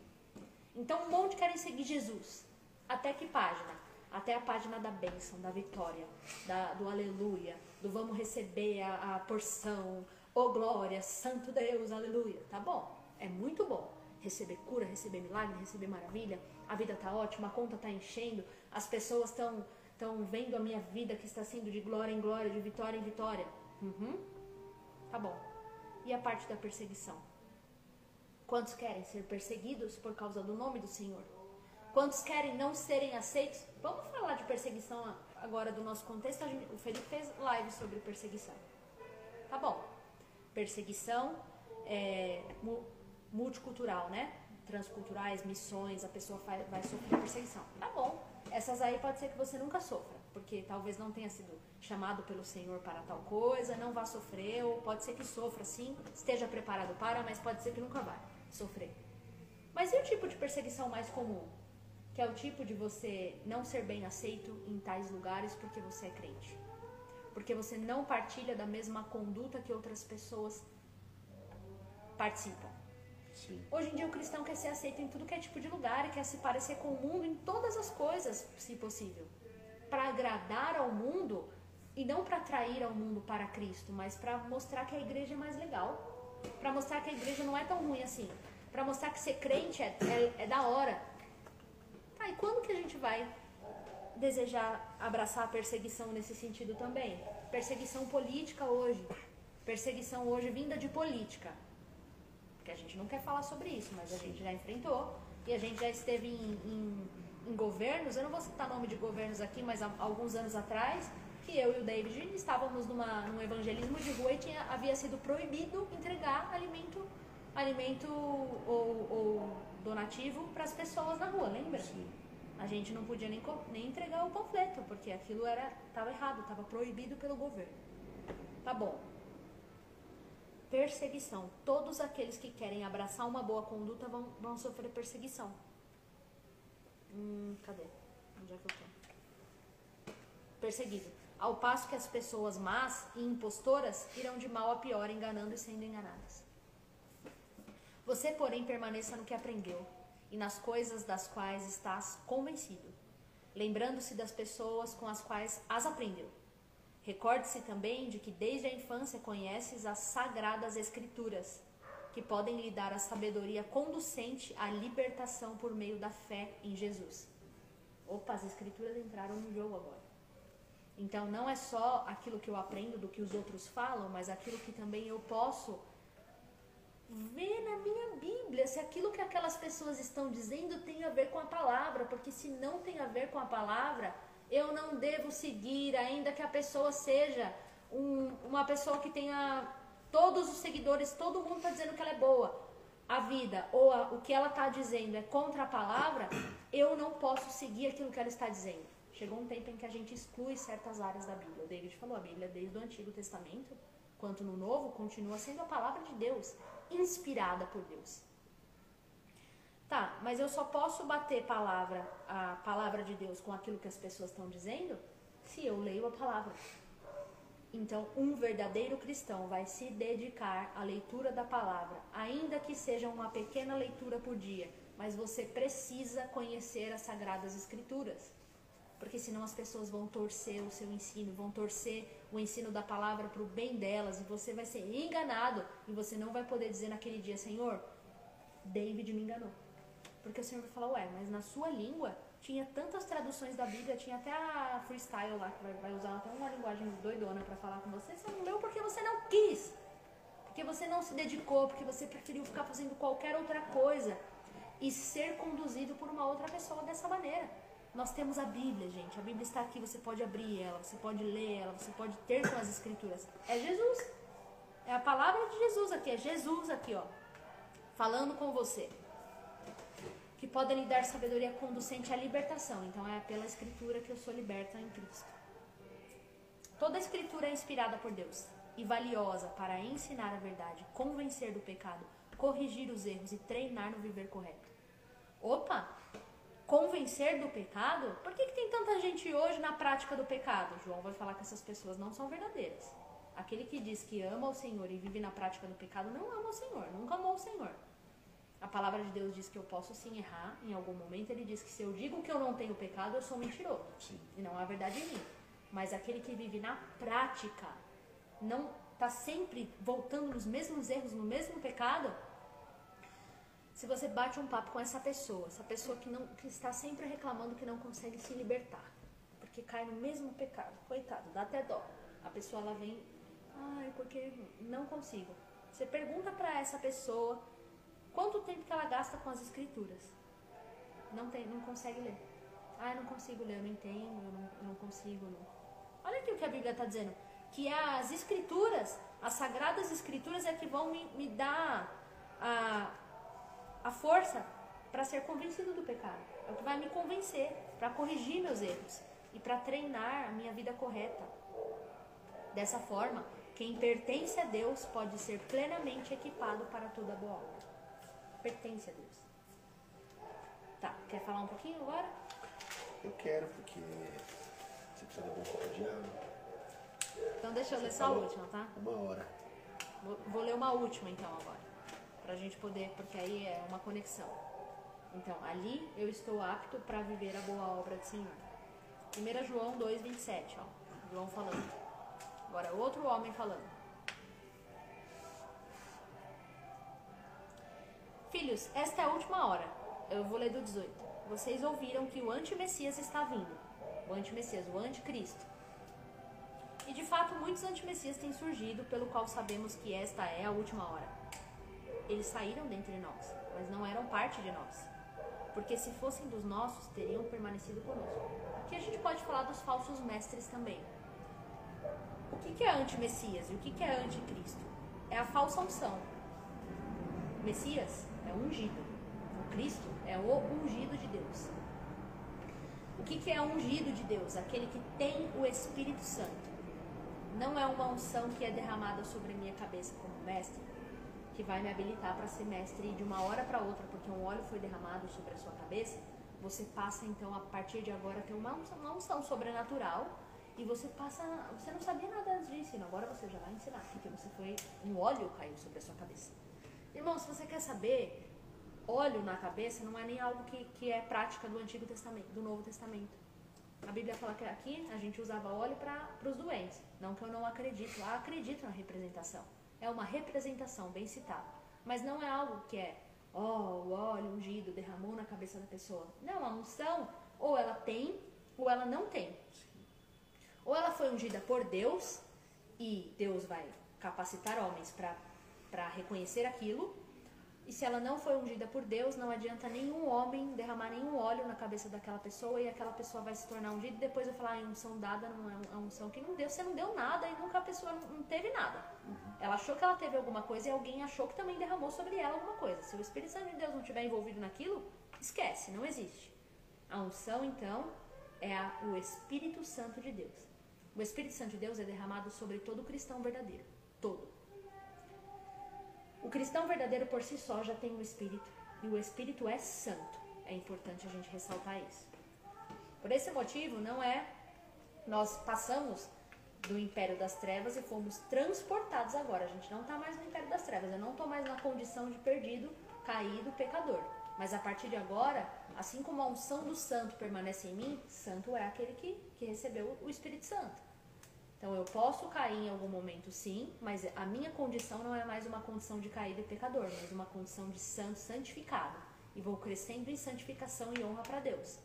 Então, um monte querem seguir Jesus. Até que página? Até a página da bênção, da vitória, da, do aleluia, do vamos receber a, a porção, oh glória, santo Deus, aleluia. Tá bom, é muito bom. Receber cura, receber milagre, receber maravilha, a vida tá ótima, a conta tá enchendo, as pessoas estão estão vendo a minha vida que está sendo de glória em glória, de vitória em vitória. Uhum. Tá bom. E a parte da perseguição? Quantos querem ser perseguidos por causa do nome do Senhor? Quantos querem não serem aceitos? Vamos falar de perseguição agora do nosso contexto. O Felipe fez live sobre perseguição. Tá bom. Perseguição é, multicultural, né? Transculturais, missões, a pessoa vai, sofrer perseguição. Tá bom. Essas aí pode ser que você nunca sofra, porque talvez não tenha sido chamado pelo Senhor para tal coisa, não vá sofrer, ou pode ser que sofra sim, esteja preparado para, mas pode ser que nunca vai sofrer. Mas e o tipo de perseguição mais comum? Que é o tipo de você não ser bem aceito em tais lugares porque você é crente. Porque você não partilha da mesma conduta que outras pessoas participam. Sim. Hoje em dia o cristão quer ser aceito em tudo que é tipo de lugar e quer se parecer com o mundo em todas as coisas, se possível. Para agradar ao mundo e não para atrair ao mundo para Cristo, mas para mostrar que a igreja é mais legal. Para mostrar que a igreja não é tão ruim assim para mostrar que ser crente é, é, é, da hora. Tá, e quando que a gente vai desejar abraçar a perseguição nesse sentido também? Perseguição política hoje. Perseguição hoje vinda de política. Porque a gente não quer falar sobre isso, mas a gente já enfrentou. E a gente já esteve em, em, em governos, eu não vou citar nome de governos aqui, mas há alguns anos atrás, que eu e o David estávamos numa, num evangelismo de rua e tinha, havia sido proibido entregar alimento alimento ou, ou donativo para as pessoas na rua, lembra? Sim. A gente não podia nem, nem entregar o panfleto, porque aquilo era estava errado, estava proibido pelo governo. Tá bom. Perseguição. Todos aqueles que querem abraçar uma boa conduta vão, vão sofrer perseguição. Hum, cadê? Onde é que eu tô? Perseguido. Ao passo que as pessoas más e impostoras irão de mal a pior, enganando e sendo enganadas. Você, porém, permaneça no que aprendeu e nas coisas das quais estás convencido, lembrando-se das pessoas com as quais as aprendeu. Recorde-se também de que desde a infância conheces as sagradas Escrituras, que podem lhe dar a sabedoria conducente à libertação por meio da fé em Jesus. Opa, as Escrituras entraram no jogo agora. Então não é só aquilo que eu aprendo do que os outros falam, mas aquilo que também eu posso ver na minha Bíblia se aquilo que aquelas pessoas estão dizendo tem a ver com a palavra, porque se não tem a ver com a palavra, eu não devo seguir, ainda que a pessoa seja um, uma pessoa que tenha todos os seguidores, todo mundo está dizendo que ela é boa. A vida ou a, o que ela está dizendo é contra a palavra, eu não posso seguir aquilo que ela está dizendo. Chegou um tempo em que a gente exclui certas áreas da Bíblia. O David falou, a Bíblia desde o Antigo Testamento, quanto no Novo, continua sendo a palavra de Deus inspirada por Deus. Tá, mas eu só posso bater palavra, a palavra de Deus com aquilo que as pessoas estão dizendo se eu leio a palavra. Então, um verdadeiro cristão vai se dedicar à leitura da palavra, ainda que seja uma pequena leitura por dia, mas você precisa conhecer as sagradas escrituras. Porque senão as pessoas vão torcer o seu ensino, vão torcer o ensino da palavra para o bem delas e você vai ser enganado e você não vai poder dizer naquele dia, Senhor, David me enganou. Porque o Senhor vai falar, ué, mas na sua língua tinha tantas traduções da Bíblia, tinha até a freestyle lá, que vai, usar até uma linguagem doidona para falar com você. Você não leu porque você não quis. Porque você não se dedicou, porque você preferiu ficar fazendo qualquer outra coisa e ser conduzido por uma outra pessoa dessa maneira. Nós temos a Bíblia, gente. A Bíblia está aqui, você pode abrir ela, você pode ler ela, você pode ter com as escrituras. É Jesus. É a palavra de Jesus aqui, é Jesus aqui, ó. Falando com você. Que podem lhe dar sabedoria conducente à libertação. Então é pela escritura que eu sou liberta em Cristo. Toda a escritura é inspirada por Deus e valiosa para ensinar a verdade, convencer do pecado, corrigir os erros e treinar no viver correto. Opa! Convencer do pecado? Por que, que tem tanta gente hoje na prática do pecado? João vai falar que essas pessoas não são verdadeiras. Aquele que diz que ama o Senhor e vive na prática do pecado não ama o Senhor, nunca amou o Senhor. A palavra de Deus diz que eu posso sim errar em algum momento. Ele diz que se eu digo que eu não tenho pecado, eu sou mentiroso. Sim. E não há verdade em mim. Mas aquele que vive na prática, não está sempre voltando nos mesmos erros, no mesmo pecado, se você bate um papo com essa pessoa, essa pessoa que, não, que está sempre reclamando que não consegue se libertar, porque cai no mesmo pecado, coitado, dá até dó. A pessoa ela vem, ai, porque não consigo. Você pergunta para essa pessoa quanto tempo que ela gasta com as escrituras. Não, tem, não consegue ler. Ah, eu não consigo ler, eu não entendo, eu não, eu não consigo. Olha aqui o que a Bíblia está dizendo. Que as escrituras, as sagradas escrituras é que vão me, me dar a, a força para ser convencido do pecado. É o que vai me convencer, para corrigir meus erros e para treinar a minha vida correta. Dessa forma, quem pertence a Deus pode ser plenamente equipado para toda boa obra. Pertence a Deus. Tá, quer falar um pouquinho agora? Eu quero, porque você precisa beber um copo de água. Então deixa eu ler só a última, tá? Uma hora. Vou, vou ler uma última então agora para a gente poder, porque aí é uma conexão. Então, ali eu estou apto para viver a boa obra do Senhor. 1 João 2,27, ó. João falando. Agora, outro homem falando. Filhos, esta é a última hora. Eu vou ler do 18. Vocês ouviram que o anti-messias está vindo. O anti-messias, o anticristo. E de fato, muitos anti-messias têm surgido, pelo qual sabemos que esta é a última hora eles saíram dentre nós, mas não eram parte de nós. Porque se fossem dos nossos, teriam permanecido conosco. Aqui a gente pode falar dos falsos mestres também. O que, é anti-Messias e o que, é anticristo? É a falsa unção. Messias é ungido. O Cristo é o ungido de Deus. O que, que é ungido de Deus? Aquele que tem o Espírito Santo. Não é uma unção que é derramada sobre a minha cabeça como mestre, que vai me habilitar para ser mestre de uma hora para outra, porque um óleo foi derramado sobre a sua cabeça, você passa então a partir de agora a ter uma unção, uma unção sobrenatural e você passa, você não sabia nada antes disso, e agora você já vai ensinar, porque você foi, um óleo caiu sobre a sua cabeça. Irmão, se você quer saber, óleo na cabeça não é nem algo que, que é prática do Antigo Testamento, do Novo Testamento. A Bíblia fala que aqui a gente usava óleo para os doentes. Não que eu não acredito, eu acredito na representação. É uma representação, bem citado. Mas não é algo que é, ó, oh, o óleo ungido derramou na cabeça da pessoa. Não, a unção, ou ela tem, ou ela não tem. Ou ela foi ungida por Deus, e Deus vai capacitar homens para reconhecer aquilo, e se ela não foi ungida por Deus, não adianta nenhum homem derramar nenhum óleo na cabeça daquela pessoa e aquela pessoa vai se tornar ungida e depois vai falar, a unção dada não é a unção que não deu. Você não deu nada e nunca a pessoa não teve nada. Uhum. Ela achou que ela teve alguma coisa e alguém achou que também derramou sobre ela alguma coisa. Se o Espírito Santo de Deus não estiver envolvido naquilo, esquece, não existe. A unção, então, é a, o Espírito Santo de Deus. O Espírito Santo de Deus é derramado sobre todo cristão verdadeiro. Todo. O cristão verdadeiro por si só já tem o Espírito e o Espírito é santo. É importante a gente ressaltar isso. Por esse motivo, não é nós passamos do império das trevas e fomos transportados agora. A gente não está mais no império das trevas. Eu não estou mais na condição de perdido, caído, pecador. Mas a partir de agora, assim como a unção do santo permanece em mim, santo é aquele que, que recebeu o Espírito Santo. Então eu posso cair em algum momento sim, mas a minha condição não é mais uma condição de caída e pecador, mas uma condição de santo santificado. E vou crescendo em santificação e honra para Deus.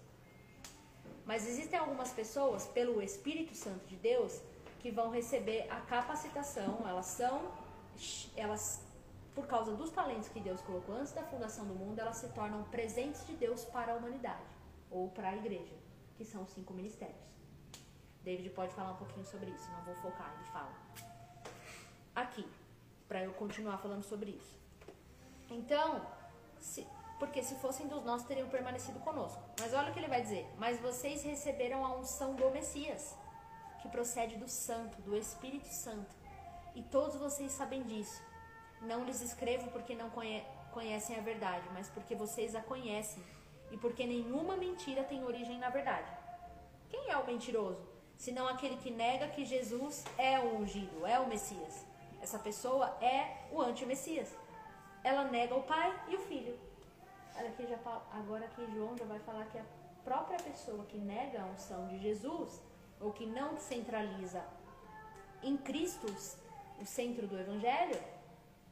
Mas existem algumas pessoas, pelo Espírito Santo de Deus, que vão receber a capacitação, elas são, elas, por causa dos talentos que Deus colocou antes da fundação do mundo, elas se tornam presentes de Deus para a humanidade, ou para a igreja, que são os cinco ministérios. David pode falar um pouquinho sobre isso, não vou focar, ele fala. Aqui, para eu continuar falando sobre isso. Então, se, porque se fossem dos nossos teriam permanecido conosco. Mas olha o que ele vai dizer: Mas vocês receberam a unção do Messias, que procede do Santo, do Espírito Santo. E todos vocês sabem disso. Não lhes escrevo porque não conhe conhecem a verdade, mas porque vocês a conhecem e porque nenhuma mentira tem origem na verdade. Quem é o mentiroso? Senão aquele que nega que Jesus é o ungido, é o Messias. Essa pessoa é o anti-Messias. Ela nega o Pai e o Filho aqui já, agora aqui João já vai falar que a própria pessoa que nega a unção de Jesus, ou que não centraliza em Cristo o centro do Evangelho,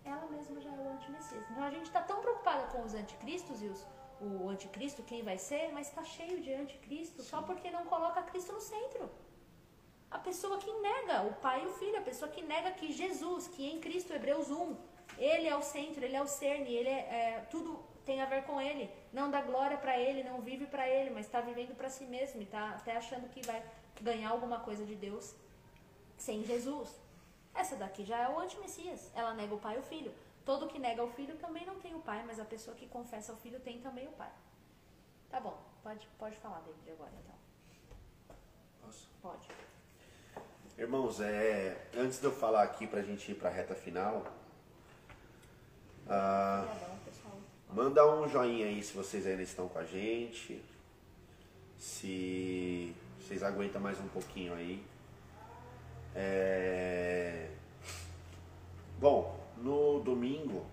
ela mesma já é o antimessias. Então a gente está tão preocupada com os anticristos e os, o anticristo, quem vai ser, mas está cheio de anticristo só porque não coloca Cristo no centro. A pessoa que nega o pai e o filho, a pessoa que nega que Jesus, que em Cristo, Hebreus 1, ele é o centro, ele é o cerne, ele é, é tudo tem a ver com ele. Não dá glória para ele, não vive para ele, mas está vivendo para si mesmo e está até achando que vai ganhar alguma coisa de Deus sem Jesus. Essa daqui já é o anti-messias. Ela nega o pai e o filho. Todo que nega o filho também não tem o pai, mas a pessoa que confessa o filho tem também o pai. Tá bom, pode, pode falar, David, agora então. Posso? Pode. Irmãos, é, antes de eu falar aqui para a gente ir para a reta final, ah, Manda um joinha aí se vocês ainda estão com a gente. Se vocês aguentam mais um pouquinho aí. É... Bom, no domingo,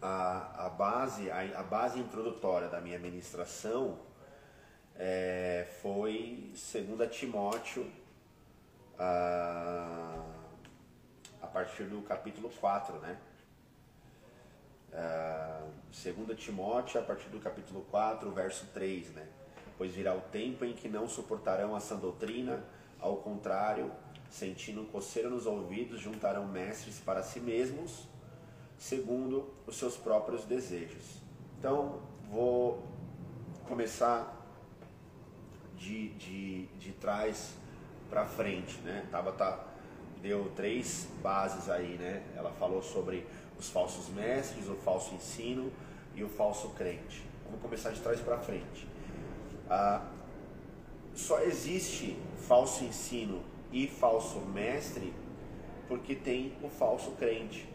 a, a, base, a, a base introdutória da minha ministração é, foi 2 Timóteo, a, a partir do capítulo 4, né? Uh, 2 Timóteo, a partir do capítulo 4, verso 3, né? Pois virá o tempo em que não suportarão a sã doutrina, ao contrário, sentindo coceira nos ouvidos, juntarão mestres para si mesmos, segundo os seus próprios desejos. Então, vou começar de, de, de trás para frente, né? Tabata deu três bases aí, né? Ela falou sobre os falsos mestres, o falso ensino e o falso crente. Vamos começar de trás para frente. Ah, só existe falso ensino e falso mestre porque tem o falso crente.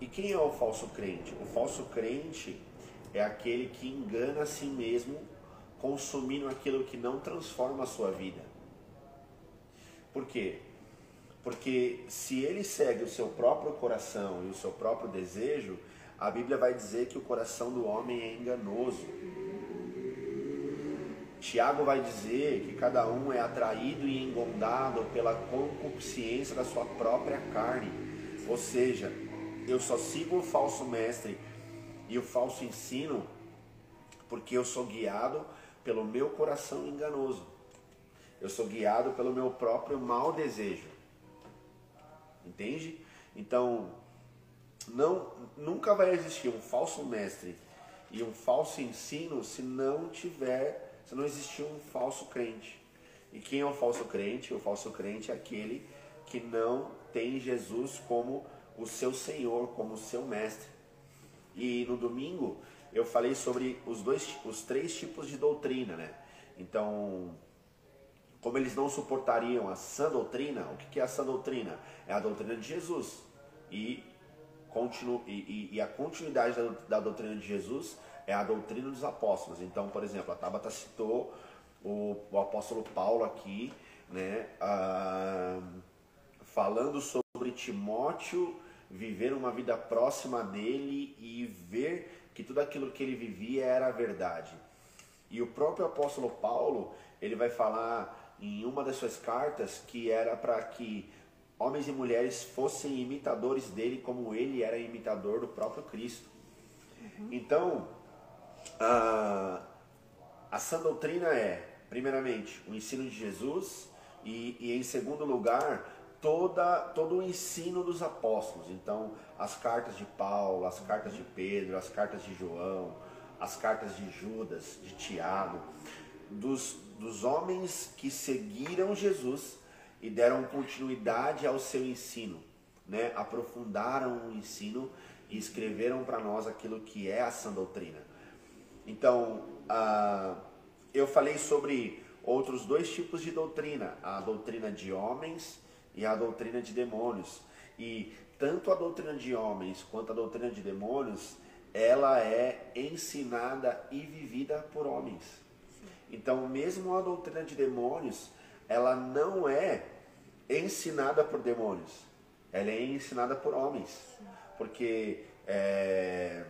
E quem é o falso crente? O falso crente é aquele que engana a si mesmo consumindo aquilo que não transforma a sua vida. Por quê? Porque se ele segue o seu próprio coração e o seu próprio desejo, a Bíblia vai dizer que o coração do homem é enganoso. Tiago vai dizer que cada um é atraído e engondado pela concupiscência da sua própria carne. Ou seja, eu só sigo o falso mestre e o falso ensino porque eu sou guiado pelo meu coração enganoso. Eu sou guiado pelo meu próprio mau desejo. Entende? Então, não, nunca vai existir um falso mestre e um falso ensino se não tiver, se não existir um falso crente. E quem é o falso crente? O falso crente é aquele que não tem Jesus como o seu Senhor, como o seu mestre. E no domingo eu falei sobre os dois, os três tipos de doutrina, né? Então, como eles não suportariam a sã doutrina, o que é a sã doutrina? É a doutrina de Jesus. E, continu, e, e, e a continuidade da, da, doutrina de Jesus é a doutrina dos apóstolos. Então, por exemplo, a Tabata citou o, o apóstolo Paulo aqui, né, ah, falando sobre Timóteo viver uma vida próxima dele e ver que tudo aquilo que ele vivia era verdade. E o próprio apóstolo Paulo, ele vai falar em uma das suas cartas que era para que homens e mulheres fossem imitadores dele como ele era imitador do próprio Cristo. Uhum. Então, ah, a sã doutrina é, primeiramente, o ensino de Jesus e, e em segundo lugar, toda, todo o ensino dos apóstolos. Então, as cartas de Paulo, as cartas de Pedro, as cartas de João, as cartas de Judas, de Tiago, dos, dos homens que seguiram Jesus e deram continuidade ao seu ensino, né? aprofundaram o ensino e escreveram para nós aquilo que é a sã doutrina. Então, ah, eu falei sobre outros dois tipos de doutrina: a doutrina de homens e a doutrina de demônios. E tanto a doutrina de homens quanto a doutrina de demônios, ela é ensinada e vivida por homens. Então, mesmo a doutrina de demônios, ela não é ensinada por demônios, ela é ensinada por homens. Porque é,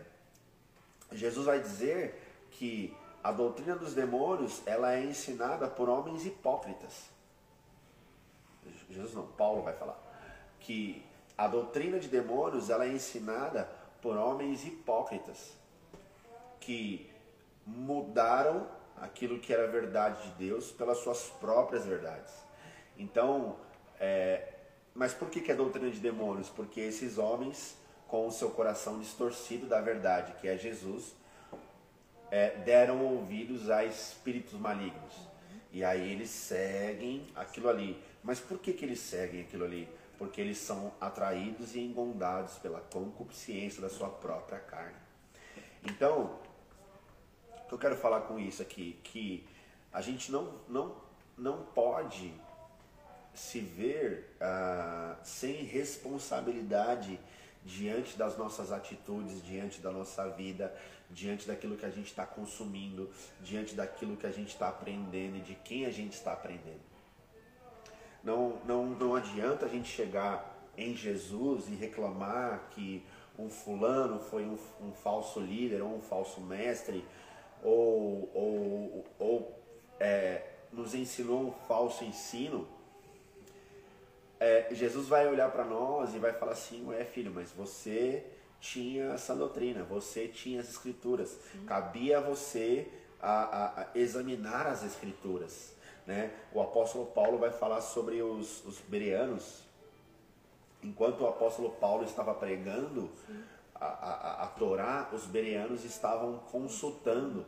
Jesus vai dizer que a doutrina dos demônios ela é ensinada por homens hipócritas. Jesus não, Paulo vai falar que a doutrina de demônios ela é ensinada por homens hipócritas que mudaram aquilo que era verdade de Deus pelas suas próprias verdades. Então, é, mas por que, que é doutrina de demônios? Porque esses homens, com o seu coração distorcido da verdade, que é Jesus, é, deram ouvidos a espíritos malignos. E aí eles seguem aquilo ali. Mas por que, que eles seguem aquilo ali? Porque eles são atraídos e engondados pela concupiscência da sua própria carne. Então, que eu quero falar com isso aqui? Que a gente não, não, não pode se ver ah, sem responsabilidade diante das nossas atitudes, diante da nossa vida, diante daquilo que a gente está consumindo, diante daquilo que a gente está aprendendo e de quem a gente está aprendendo. Não, não, não adianta a gente chegar em Jesus e reclamar que um fulano foi um, um falso líder ou um falso mestre ou, ou, ou é, nos ensinou um falso ensino. É, Jesus vai olhar para nós e vai falar assim: Ué, filho, mas você tinha essa doutrina, você tinha as escrituras. Sim. Cabia a você a, a, a examinar as escrituras. Né? O apóstolo Paulo vai falar sobre os, os bereanos. Enquanto o apóstolo Paulo estava pregando a, a, a Torá, os bereanos estavam consultando.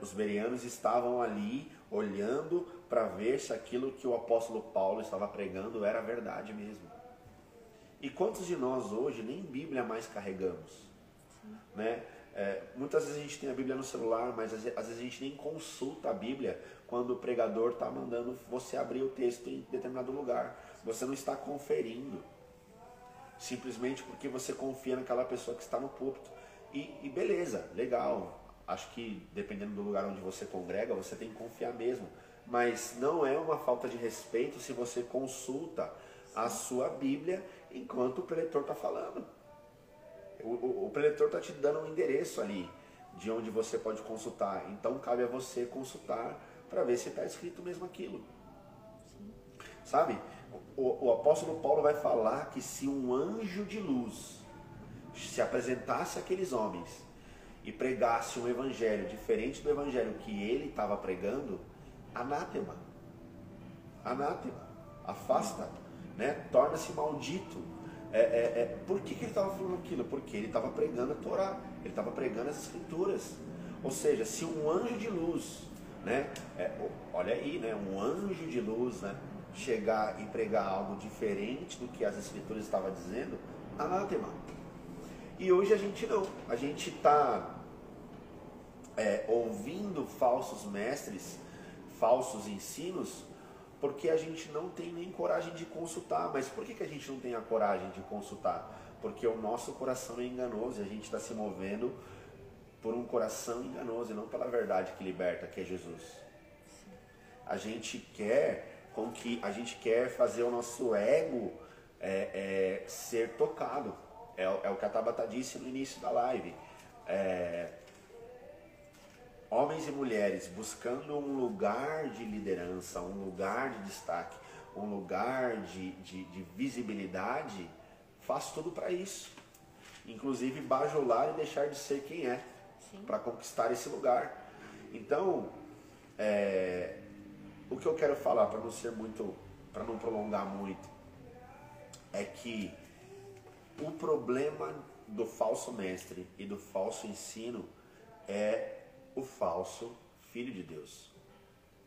Os bereanos estavam ali olhando para ver se aquilo que o apóstolo Paulo estava pregando era verdade mesmo. E quantos de nós hoje nem Bíblia mais carregamos? Né? É, muitas vezes a gente tem a Bíblia no celular, mas às vezes a gente nem consulta a Bíblia quando o pregador está mandando você abrir o texto em determinado lugar. Você não está conferindo. Simplesmente porque você confia naquela pessoa que está no púlpito. E, e beleza, legal. Acho que dependendo do lugar onde você congrega, você tem que confiar mesmo. Mas não é uma falta de respeito se você consulta a sua Bíblia enquanto o preletor está falando. O, o, o preletor está te dando um endereço ali de onde você pode consultar. Então cabe a você consultar para ver se está escrito mesmo aquilo. Sim. Sabe? O, o, apóstolo Paulo vai falar que se um anjo de luz se apresentasse àqueles homens e pregasse um evangelho diferente do evangelho que ele estava pregando, anátema. Anátema. Afasta, né? Torna-se maldito é, é, é, por que, que ele estava falando aquilo? Porque ele estava pregando a Torá, ele estava pregando as Escrituras. Ou seja, se um anjo de luz, né, é, olha aí, né, um anjo de luz, né, chegar e pregar algo diferente do que as Escrituras estavam dizendo, anátema. E hoje a gente não, a gente está é, ouvindo falsos mestres, falsos ensinos, porque a gente não tem nem coragem de consultar. Mas por que, que a gente não tem a coragem de consultar? Porque o nosso coração é enganoso e a gente está se movendo por um coração enganoso e não pela verdade que liberta, que é Jesus. A gente quer com que a gente quer fazer o nosso ego é, é, ser tocado. É, é, o que a Tabata disse no início da live. É, homens e mulheres buscando um lugar de liderança, um lugar de destaque, um lugar de, de, de visibilidade, faz tudo para isso. Inclusive bajular e deixar de ser quem é, para conquistar esse lugar. Então, É, o que eu quero falar, para não ser muito, para não prolongar muito, é que o problema do falso mestre e do falso ensino é o falso filho de Deus.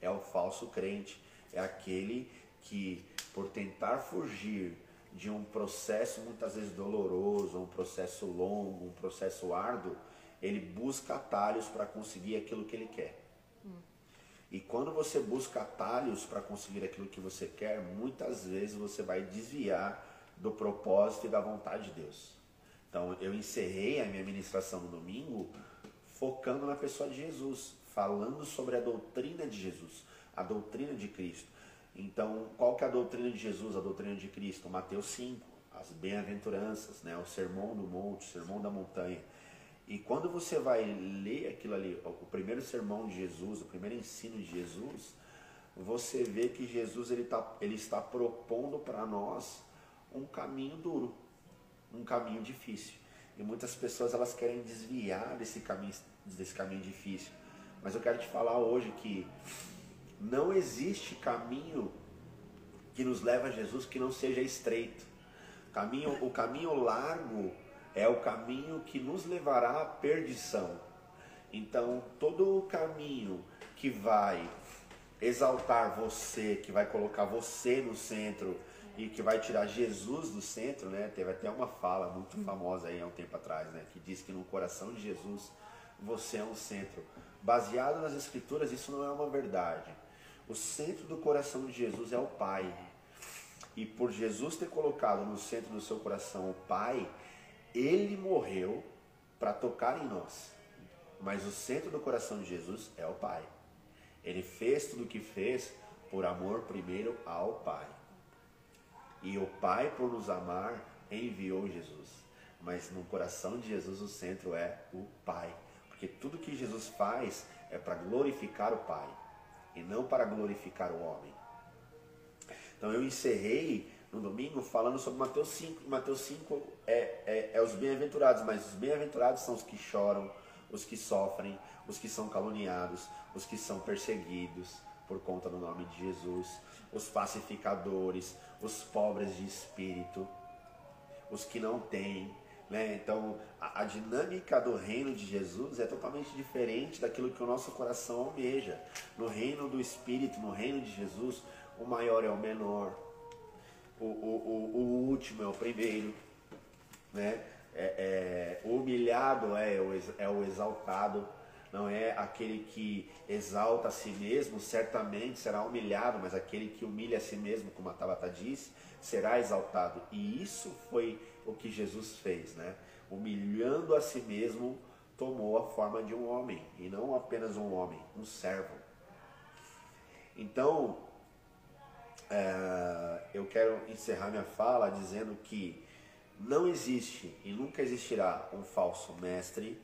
É o falso crente, é aquele que por tentar fugir de um processo muitas vezes doloroso, um processo longo, um processo árduo, ele busca atalhos para conseguir aquilo que ele quer. E quando você busca atalhos para conseguir aquilo que você quer, muitas vezes você vai desviar do propósito e da vontade de Deus. Então, eu encerrei a minha ministração no domingo focando na pessoa de Jesus, falando sobre a doutrina de Jesus, a doutrina de Cristo. Então, qual que é a doutrina de Jesus, a doutrina de Cristo? Mateus 5, as bem-aventuranças, né? o sermão do monte, o sermão da montanha. E quando você vai ler aquilo ali, o primeiro sermão de Jesus, o primeiro ensino de Jesus, você vê que Jesus ele, tá, ele está propondo para nós um caminho duro, um caminho difícil. E muitas pessoas elas querem desviar desse caminho, desse caminho difícil. Mas eu quero te falar hoje que não existe caminho que nos leva a Jesus que não seja estreito. Caminho, o caminho largo é o caminho que nos levará à perdição. Então, todo o caminho que vai exaltar você, que vai colocar você no centro e que vai tirar Jesus do centro, né? Teve até uma fala muito famosa aí há um tempo atrás, né? Que diz que no coração de Jesus você é um centro. Baseado nas escrituras, isso não é uma verdade. O centro do coração de Jesus é o Pai. E por Jesus ter colocado no centro do seu coração o Pai, ele morreu para tocar em nós. Mas o centro do coração de Jesus é o Pai. Ele fez tudo o que fez por amor primeiro ao Pai. E o Pai, por nos amar, enviou Jesus. Mas no coração de Jesus o centro é o Pai. Porque tudo que Jesus faz é para glorificar o Pai e não para glorificar o homem. Então eu encerrei no domingo falando sobre Mateus 5. Mateus 5 é, é, é os bem-aventurados, mas os bem-aventurados são os que choram, os que sofrem, os que são caluniados, os que são perseguidos por conta do nome de Jesus, os pacificadores, os pobres de espírito, os que não têm, né? Então, a, a, dinâmica do reino de Jesus é totalmente diferente daquilo que o nosso coração almeja. No reino do Espírito, no reino de Jesus, o maior é o menor, o, o, o, último é o primeiro, né? É, é, humilhado é o, é o exaltado, não é aquele que exalta a si mesmo, certamente será humilhado, mas aquele que humilha a si mesmo, como a Tabata disse, será exaltado. E isso foi o que Jesus fez, né? Humilhando a si mesmo, tomou a forma de um homem, e não apenas um homem, um servo. Então, é, eu quero encerrar minha fala dizendo que não existe e nunca existirá um falso mestre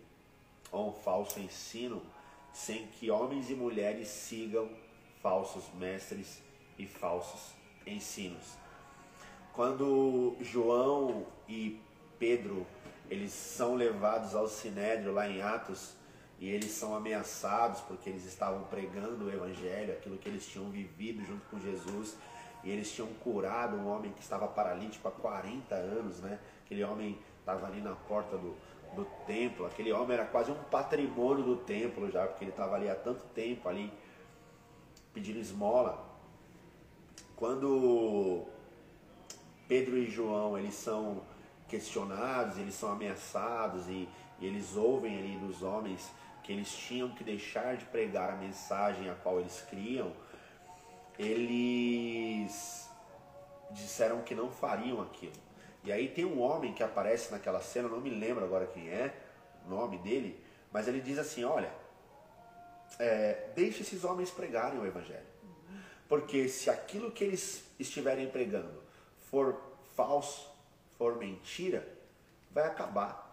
ou um falso ensino sem que homens e mulheres sigam falsos mestres e falsos ensinos. Quando João e Pedro eles são levados ao sinédrio lá em Atos e eles são ameaçados porque eles estavam pregando o evangelho, aquilo que eles tinham vivido junto com Jesus, e eles tinham curado um homem que estava paralítico há 40 anos, né? Aquele homem estava ali na porta do, do templo, aquele homem era quase um patrimônio do templo já, porque ele estava ali há tanto tempo ali pedindo esmola. Quando Pedro e João eles são questionados, eles são ameaçados e, e eles ouvem ali dos homens que eles tinham que deixar de pregar a mensagem a qual eles criam, eles disseram que não fariam aquilo. E aí tem um homem que aparece naquela cena, não me lembro agora quem é, o nome dele, mas ele diz assim: olha, é, deixe esses homens pregarem o evangelho. Porque se aquilo que eles estiverem pregando for falso, for mentira, vai acabar.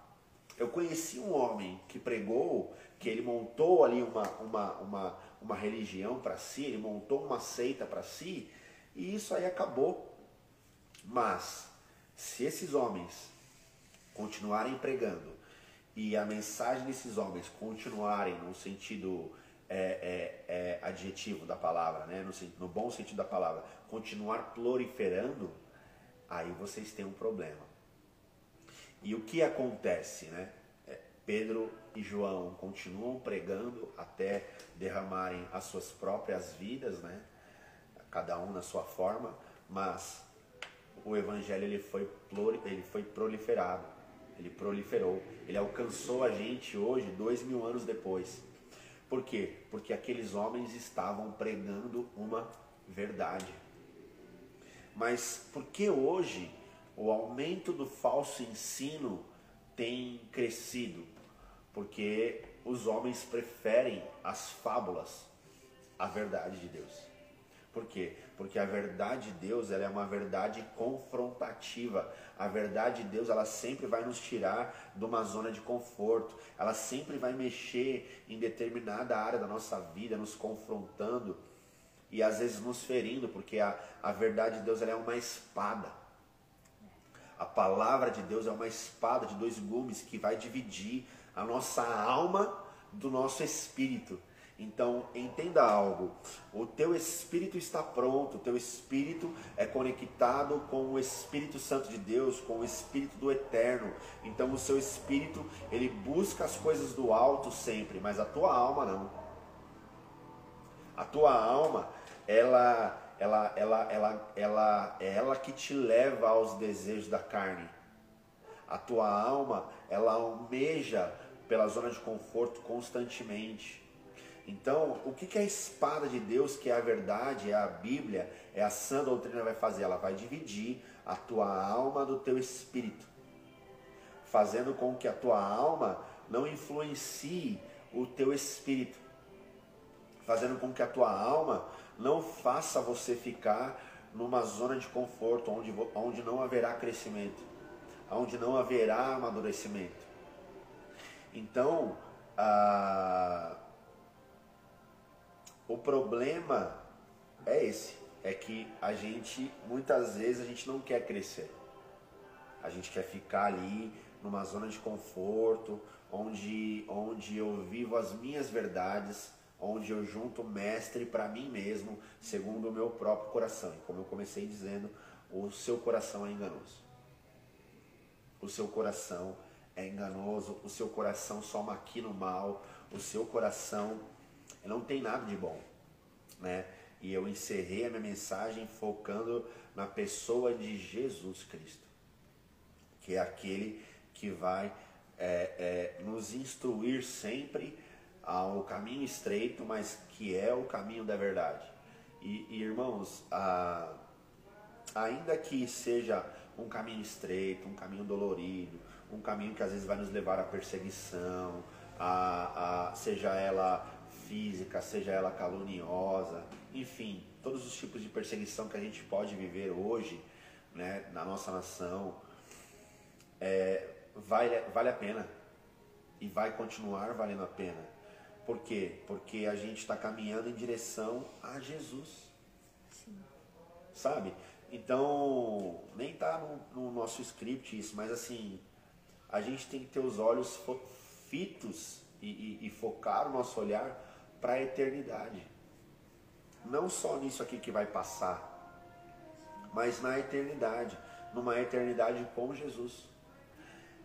Eu conheci um homem que pregou, que ele montou ali uma, uma, uma, uma religião para si, ele montou uma seita para si, e isso aí acabou. Mas, se esses homens continuarem pregando, e a mensagem desses homens continuarem no sentido é, é, é adjetivo da palavra, né? no, no bom sentido da palavra, continuar proliferando, aí vocês têm um problema. E o que acontece, né? Pedro e João continuam pregando até derramarem as suas próprias vidas, né? Cada um na sua forma, mas o evangelho ele foi, ele foi proliferado, ele proliferou, ele alcançou a gente hoje, dois mil anos depois. Por quê? Porque aqueles homens estavam pregando uma verdade. Mas por que hoje o aumento do falso ensino tem crescido? Porque os homens preferem as fábulas à verdade de Deus. Por quê? Porque a verdade de Deus ela é uma verdade confrontativa. A verdade de Deus ela sempre vai nos tirar de uma zona de conforto. Ela sempre vai mexer em determinada área da nossa vida, nos confrontando e às vezes nos ferindo, porque a, a verdade de Deus ela é uma espada. A palavra de Deus é uma espada de dois gumes que vai dividir a nossa alma do nosso espírito. Então, entenda algo: o teu espírito está pronto, o teu espírito é conectado com o Espírito Santo de Deus, com o Espírito do Eterno. Então, o seu espírito ele busca as coisas do alto sempre, mas a tua alma não. A tua alma, ela, ela, ela, ela, ela, é ela que te leva aos desejos da carne. A tua alma, ela almeja pela zona de conforto constantemente. Então, o que, que a espada de Deus, que é a verdade, é a Bíblia, é a sã doutrina, vai fazer? Ela vai dividir a tua alma do teu espírito, fazendo com que a tua alma não influencie o teu espírito, fazendo com que a tua alma não faça você ficar numa zona de conforto onde, onde não haverá crescimento, onde não haverá amadurecimento. Então, a o problema é esse, é que a gente muitas vezes a gente não quer crescer. A gente quer ficar ali numa zona de conforto, onde onde eu vivo as minhas verdades, onde eu junto mestre para mim mesmo, segundo o meu próprio coração. E como eu comecei dizendo, o seu coração é enganoso. O seu coração é enganoso, o seu coração só maquina o mal, o seu coração não tem nada de bom, né? E eu encerrei a minha mensagem focando na pessoa de Jesus Cristo, que é aquele que vai é, é, nos instruir sempre ao caminho estreito, mas que é o caminho da verdade. E, e irmãos, a, ainda que seja um caminho estreito, um caminho dolorido, um caminho que às vezes vai nos levar à perseguição, a, a, seja ela física, seja ela caluniosa, enfim, todos os tipos de perseguição que a gente pode viver hoje né, na nossa nação, é, vale, vale a pena e vai continuar valendo a pena. Por quê? Porque a gente está caminhando em direção a Jesus. Sim. Sabe? Então, nem está no, no, nosso script isso, mas assim, a gente tem que ter os olhos fitos e, e, e focar o nosso olhar para a eternidade. Não só nisso aqui que vai passar, mas na eternidade, numa eternidade com Jesus.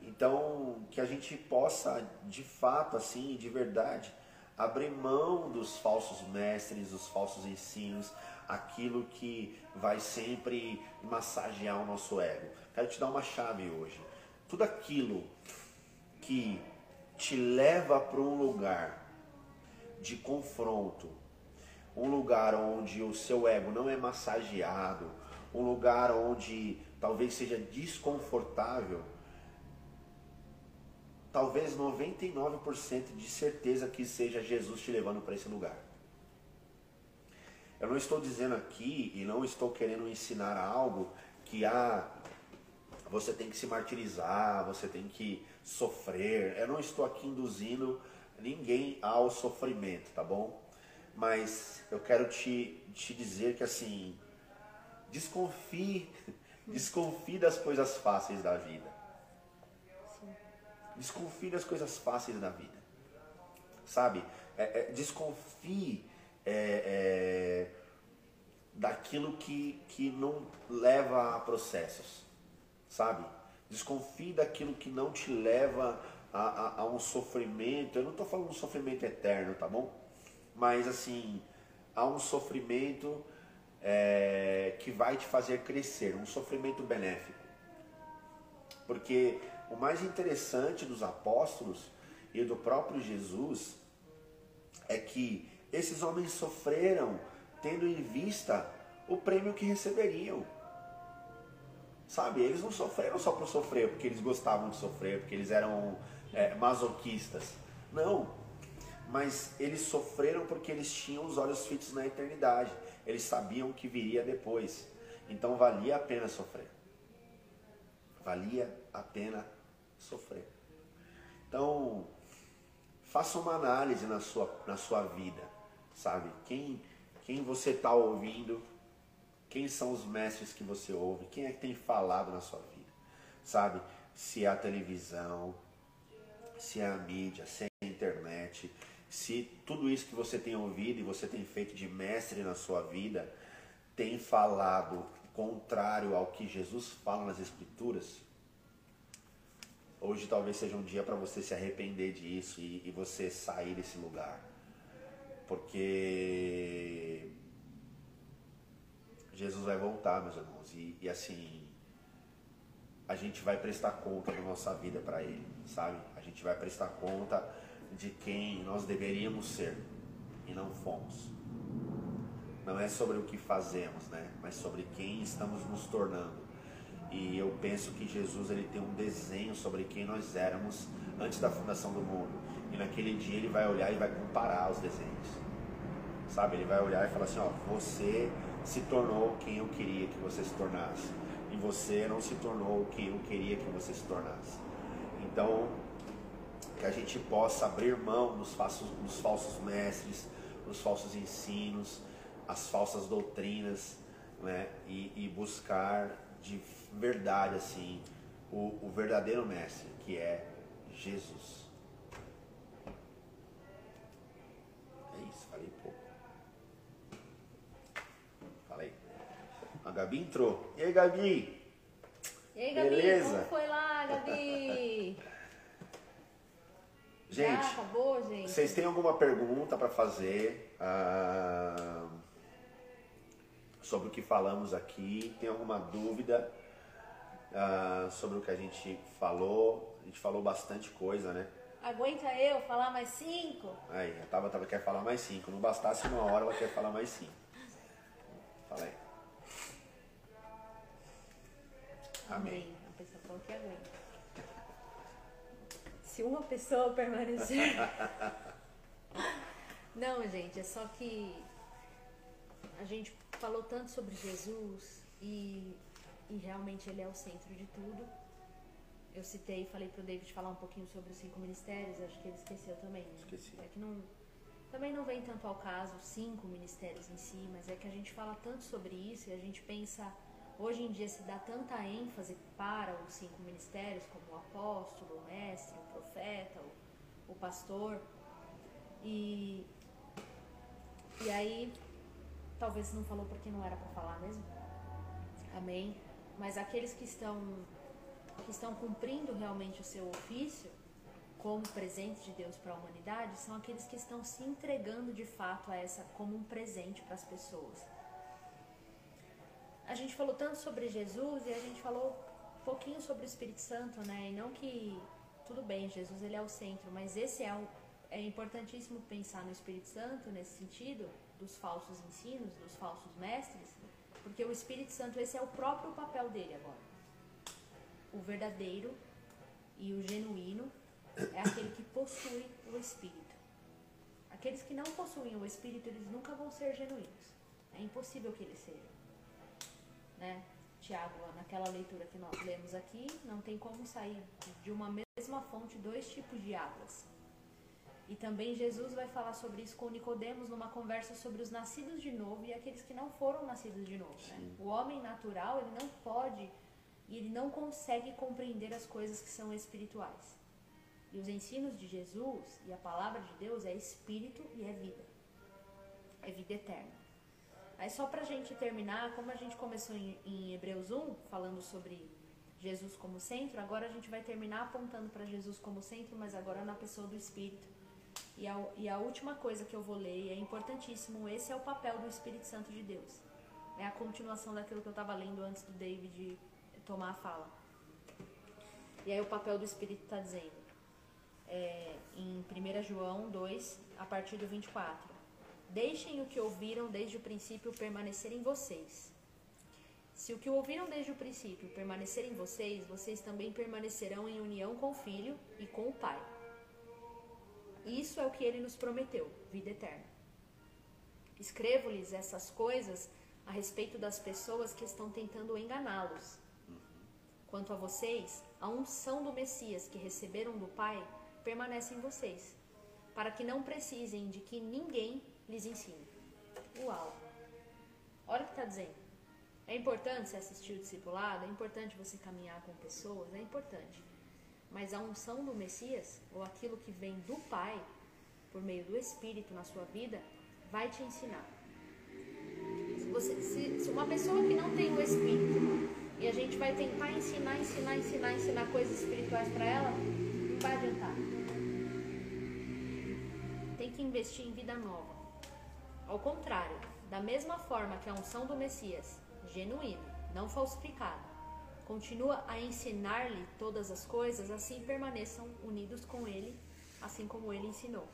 Então, que a gente possa, de fato, assim, de verdade, abrir mão dos falsos mestres, dos falsos ensinos, aquilo que vai sempre massagear o nosso ego. Quero te dar uma chave hoje. Tudo aquilo que te leva para um lugar de confronto, um lugar onde o seu ego não é massageado, um lugar onde talvez seja desconfortável, talvez 99% de certeza que seja Jesus te levando para esse lugar. Eu não estou dizendo aqui e não estou querendo ensinar algo que ah, você tem que se martirizar, você tem que sofrer. Eu não estou aqui induzindo ninguém ao sofrimento, tá bom? Mas eu quero te, te dizer que assim, desconfie, desconfie das coisas fáceis da vida. Desconfie das coisas fáceis da vida. sabe? É, é, desconfie é, é, daquilo que, que não leva a processos, sabe? Desconfie daquilo que não te leva a, a, a um sofrimento. Eu não estou falando um sofrimento eterno, tá bom? Mas assim, há um sofrimento é, que vai te fazer crescer, um sofrimento benéfico. Porque o mais interessante dos apóstolos e do próprio Jesus é que esses homens sofreram tendo em vista o prêmio que receberiam. Sabe, eles não sofreram só por sofrer, porque eles gostavam de sofrer, porque eles eram é, masoquistas. Não. Mas eles sofreram porque eles tinham os olhos fitos na eternidade. Eles sabiam que viria depois. Então valia a pena sofrer. Valia a pena sofrer. Então, faça uma análise na sua, na sua vida, sabe? Quem, quem você está ouvindo, quem são os mestres que você ouve, quem é que tem falado na sua vida, sabe? Se é a televisão, se é a mídia, se é a internet, se tudo isso que você tem ouvido e você tem feito de mestre na sua vida tem falado contrário ao que Jesus fala nas Escrituras, hoje talvez seja um dia para você se arrepender disso e, e você sair desse lugar. Porque Jesus vai voltar, meus irmãos, e, e assim, a gente vai prestar conta da nossa vida para Ele, sabe? A gente vai prestar conta de quem nós deveríamos ser e não fomos. Não é sobre o que fazemos, né? Mas sobre quem estamos nos tornando. E eu penso que Jesus ele tem um desenho sobre quem nós éramos antes da fundação do mundo. E naquele dia ele vai olhar e vai comparar os desenhos. Sabe? Ele vai olhar e falar assim: ó, você se tornou quem eu queria que você se tornasse. E você não se tornou quem eu queria que você se tornasse. Então, que a gente possa abrir mão dos falsos, dos falsos mestres, dos falsos ensinos, as falsas doutrinas, né? e, e buscar de verdade assim o, o verdadeiro mestre, que é Jesus. A Gabi entrou. E aí, Gabi? E aí, Gabi, Beleza? como foi lá, Gabi? gente, Já acabou, gente, vocês têm alguma pergunta para fazer? Ah, sobre o que falamos aqui? Tem alguma dúvida uh, sobre o que a gente falou? A gente falou bastante coisa, né? Aguenta eu falar mais cinco? Aí, a Tava, tava quer falar mais cinco. Não bastasse uma hora, ela quer falar mais cinco. Fala aí. Amém. A pessoa falou que aguenta. Se uma pessoa permanecer. Não, gente, é só que a gente falou tanto sobre Jesus e, e realmente ele é o centro de tudo. Eu citei, falei pro David falar um pouquinho sobre os cinco ministérios, acho que ele esqueceu também. Né? Esqueci. É que não, também não vem tanto ao caso cinco ministérios em si, mas é que a gente fala tanto sobre isso e a gente pensa, hoje em dia se dá tanta ênfase para os cinco ministérios, como o apóstolo, o mestre, o profeta, o, o pastor. E, e aí Talvez não falou porque não era para falar mesmo. Amém. Mas aqueles que estão que estão cumprindo realmente o seu ofício como presente de Deus para a humanidade são aqueles que estão se entregando de fato a essa como um presente para as pessoas. A gente falou tanto sobre Jesus e a gente falou um pouquinho sobre o Espírito Santo, né? E não que tudo bem, Jesus ele é o centro, mas esse é um, é importantíssimo pensar no Espírito Santo nesse sentido, dos falsos ensinos, dos falsos mestres, porque o Espírito Santo, esse é o próprio papel dele agora. O verdadeiro e o genuíno é aquele que possui o Espírito. Aqueles que não possuem o Espírito, eles nunca vão ser genuínos. É impossível que eles sejam. Né? Tiago, naquela leitura que nós lemos aqui, não tem como sair de uma mesma fonte dois tipos de águas. E também Jesus vai falar sobre isso com Nicodemos numa conversa sobre os nascidos de novo e aqueles que não foram nascidos de novo. Né? O homem natural ele não pode e ele não consegue compreender as coisas que são espirituais. E os ensinos de Jesus e a palavra de Deus é espírito e é vida. É vida eterna. Aí só pra gente terminar, como a gente começou em, em Hebreus 1, falando sobre Jesus como centro, agora a gente vai terminar apontando para Jesus como centro, mas agora na pessoa do Espírito. E a, e a última coisa que eu vou ler, é importantíssimo, esse é o papel do Espírito Santo de Deus. É a continuação daquilo que eu estava lendo antes do David tomar a fala. E aí o papel do Espírito está dizendo, é, em 1 João 2, a partir do 24. Deixem o que ouviram desde o princípio permanecer em vocês. Se o que ouviram desde o princípio permanecer em vocês, vocês também permanecerão em união com o Filho e com o Pai. Isso é o que ele nos prometeu, vida eterna. Escrevo-lhes essas coisas a respeito das pessoas que estão tentando enganá-los. Quanto a vocês, a unção do Messias que receberam do Pai permanece em vocês, para que não precisem de que ninguém lhes ensine. Uau! Olha o que está dizendo. É importante você assistir o discipulado, é importante você caminhar com pessoas, é importante. Mas a unção do Messias, ou aquilo que vem do Pai, por meio do Espírito na sua vida, vai te ensinar. Se, você, se, se uma pessoa que não tem o Espírito e a gente vai tentar ensinar, ensinar, ensinar, ensinar coisas espirituais para ela, não vai adiantar. Tem que investir em vida nova. Ao contrário, da mesma forma que a unção do Messias genuíno, não falsificado. Continua a ensinar-lhe todas as coisas, assim permaneçam unidos com ele, assim como ele ensinou.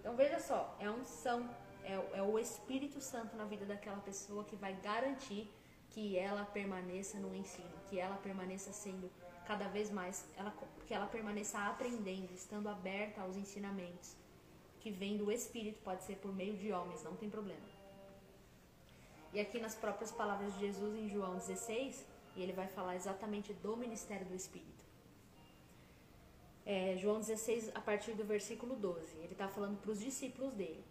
Então veja só, é a unção, é, é o Espírito Santo na vida daquela pessoa que vai garantir que ela permaneça no ensino, que ela permaneça sendo cada vez mais, ela, que ela permaneça aprendendo, estando aberta aos ensinamentos que vem do Espírito, pode ser por meio de homens, não tem problema. E aqui nas próprias palavras de Jesus em João 16, e ele vai falar exatamente do ministério do Espírito. É, João 16, a partir do versículo 12, ele está falando para os discípulos dele: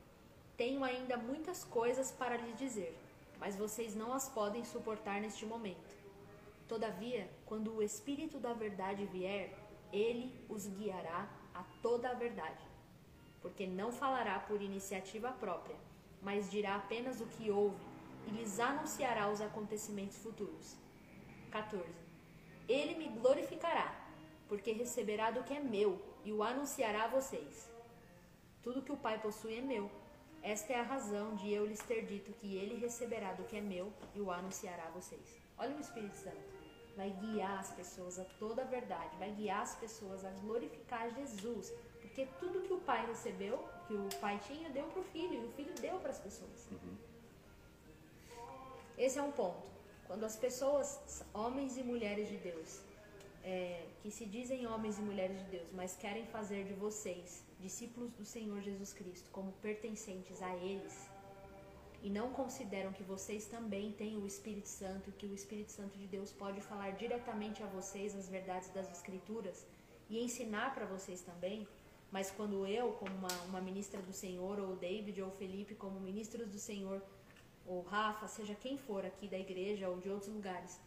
Tenho ainda muitas coisas para lhes dizer, mas vocês não as podem suportar neste momento. Todavia, quando o Espírito da Verdade vier, ele os guiará a toda a verdade, porque não falará por iniciativa própria, mas dirá apenas o que ouve e lhes anunciará os acontecimentos futuros. 14. Ele me glorificará, porque receberá do que é meu e o anunciará a vocês. Tudo que o Pai possui é meu. Esta é a razão de eu lhes ter dito que ele receberá do que é meu e o anunciará a vocês. Olha o Espírito Santo. Vai guiar as pessoas a toda a verdade, vai guiar as pessoas a glorificar Jesus, porque tudo que o Pai recebeu, que o Pai tinha, deu para o Filho e o Filho deu para as pessoas. Uhum. Esse é um ponto. Quando as pessoas, homens e mulheres de Deus, é, que se dizem homens e mulheres de Deus, mas querem fazer de vocês discípulos do Senhor Jesus Cristo como pertencentes a eles, e não consideram que vocês também têm o Espírito Santo, que o Espírito Santo de Deus pode falar diretamente a vocês as verdades das Escrituras e ensinar para vocês também, mas quando eu, como uma, uma ministra do Senhor, ou David ou Felipe, como ministros do Senhor, ou Rafa, seja quem for aqui da igreja ou de outros lugares,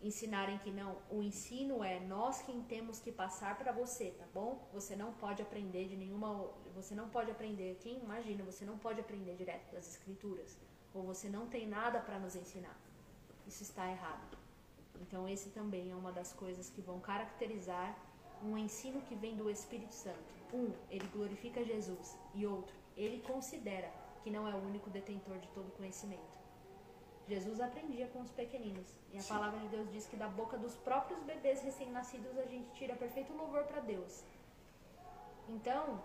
ensinarem que não, o ensino é nós quem temos que passar para você, tá bom? Você não pode aprender de nenhuma, você não pode aprender, quem imagina, você não pode aprender direto das escrituras, ou você não tem nada para nos ensinar. Isso está errado. Então esse também é uma das coisas que vão caracterizar um ensino que vem do Espírito Santo. Um, ele glorifica Jesus e outro, ele considera que não é o único detentor de todo conhecimento. Jesus aprendia com os pequeninos. E a Sim. palavra de Deus diz que da boca dos próprios bebês recém-nascidos a gente tira perfeito louvor para Deus. Então,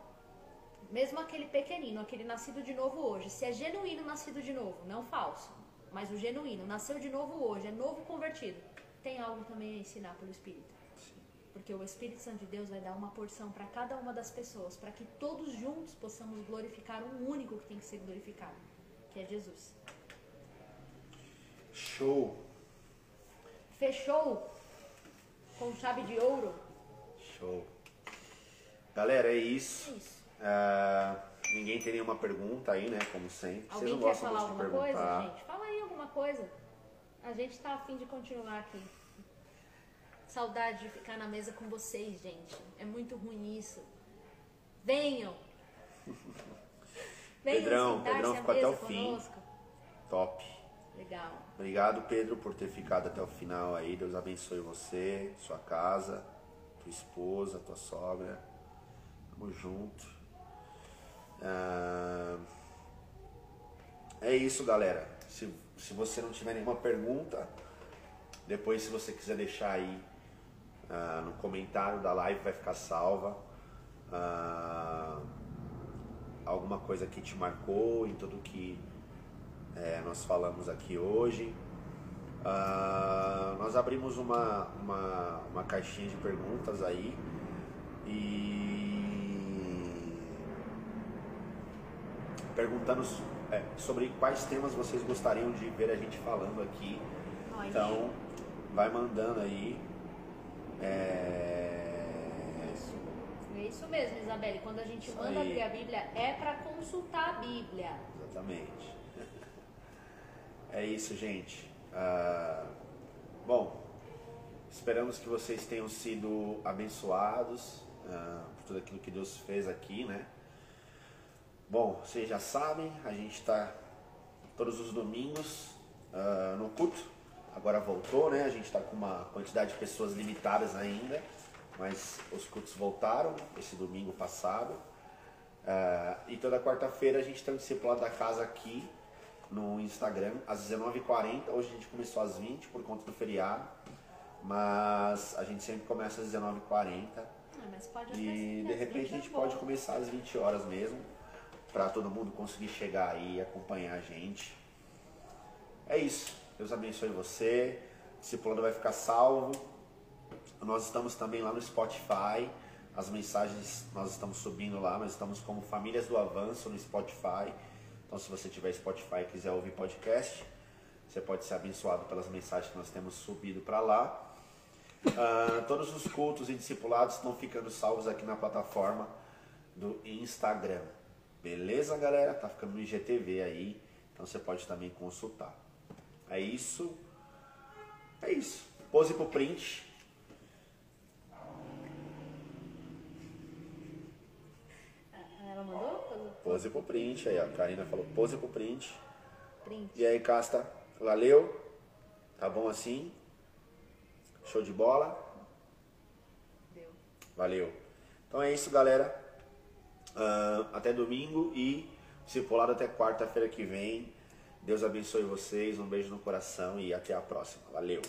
mesmo aquele pequenino, aquele nascido de novo hoje, se é genuíno nascido de novo, não falso, mas o genuíno nasceu de novo hoje, é novo convertido, tem algo também a ensinar pelo Espírito. Porque o Espírito Santo de Deus vai dar uma porção para cada uma das pessoas, para que todos juntos possamos glorificar um único que tem que ser glorificado, que é Jesus. Show! Fechou com chave de ouro. Show. Galera, é isso. É isso. Uh, ninguém tem nenhuma pergunta aí, né? Como sempre. Alguém Vocês não quer falar alguma coisa, gente? Fala aí alguma coisa. A gente está afim de continuar aqui. Saudade de ficar na mesa com vocês, gente. É muito ruim isso. Venham. Venham Pedrão, Pedrão ficou até o fim. Top. Legal. Obrigado, Pedro, por ter ficado até o final aí. Deus abençoe você, sua casa, tua esposa, tua sogra. Tamo junto. Ah, é isso, galera. Se, se você não tiver nenhuma pergunta, depois se você quiser deixar aí ah, no comentário da live vai ficar salva. Ah, alguma coisa que te marcou em tudo que é, nós falamos aqui hoje. Uh, nós abrimos uma, uma, uma caixinha de perguntas aí e perguntando é, sobre quais temas vocês gostariam de ver a gente falando aqui. Então, vai mandando aí. É... Isso. É isso mesmo, Isabelle. Quando a gente isso manda aí. abrir a Bíblia, é para consultar a Bíblia. Exatamente. É isso, gente. Ah, bom, esperamos que vocês tenham sido abençoados ah, por tudo aquilo que Deus fez aqui, né? Bom, vocês já sabem, a gente está todos os domingos ah, no culto. Agora voltou, né? A gente está com uma quantidade de pessoas limitadas ainda, mas os cultos voltaram esse domingo passado. e toda quarta-feira a gente tem um discipulado da casa aqui no Instagram às 19h40. Hoje a gente começou às 20 por conta do feriado, mas a gente sempre começa às 19h40. Ah, e de repente a gente pode começar às 20 horas mesmo, para todo mundo conseguir chegar aí e acompanhar a gente. É isso. Deus abençoe você. Plano vai ficar salvo. Nós estamos também lá no Spotify. As mensagens nós estamos subindo lá, nós estamos como Famílias do Avanço no Spotify. Então, se você tiver Spotify e quiser ouvir podcast, você pode ser abençoado pelas mensagens que nós temos subido para lá. Uh, todos os cultos e discipulados estão ficando salvos aqui na plataforma do Instagram. Beleza, galera? Tá ficando no IGTV aí, então você pode também consultar. É isso. É isso. Pose pro print. Ela mandou? Pose pro print aí, ó. A Karina falou pose pro print. Print. E aí, Casta, valeu? Tá bom assim? Show de bola? Deu. Valeu. Então é isso, galera. Uh, até domingo e discipulado até quarta-feira que vem. Deus abençoe vocês, um beijo no coração e até a próxima. Valeu.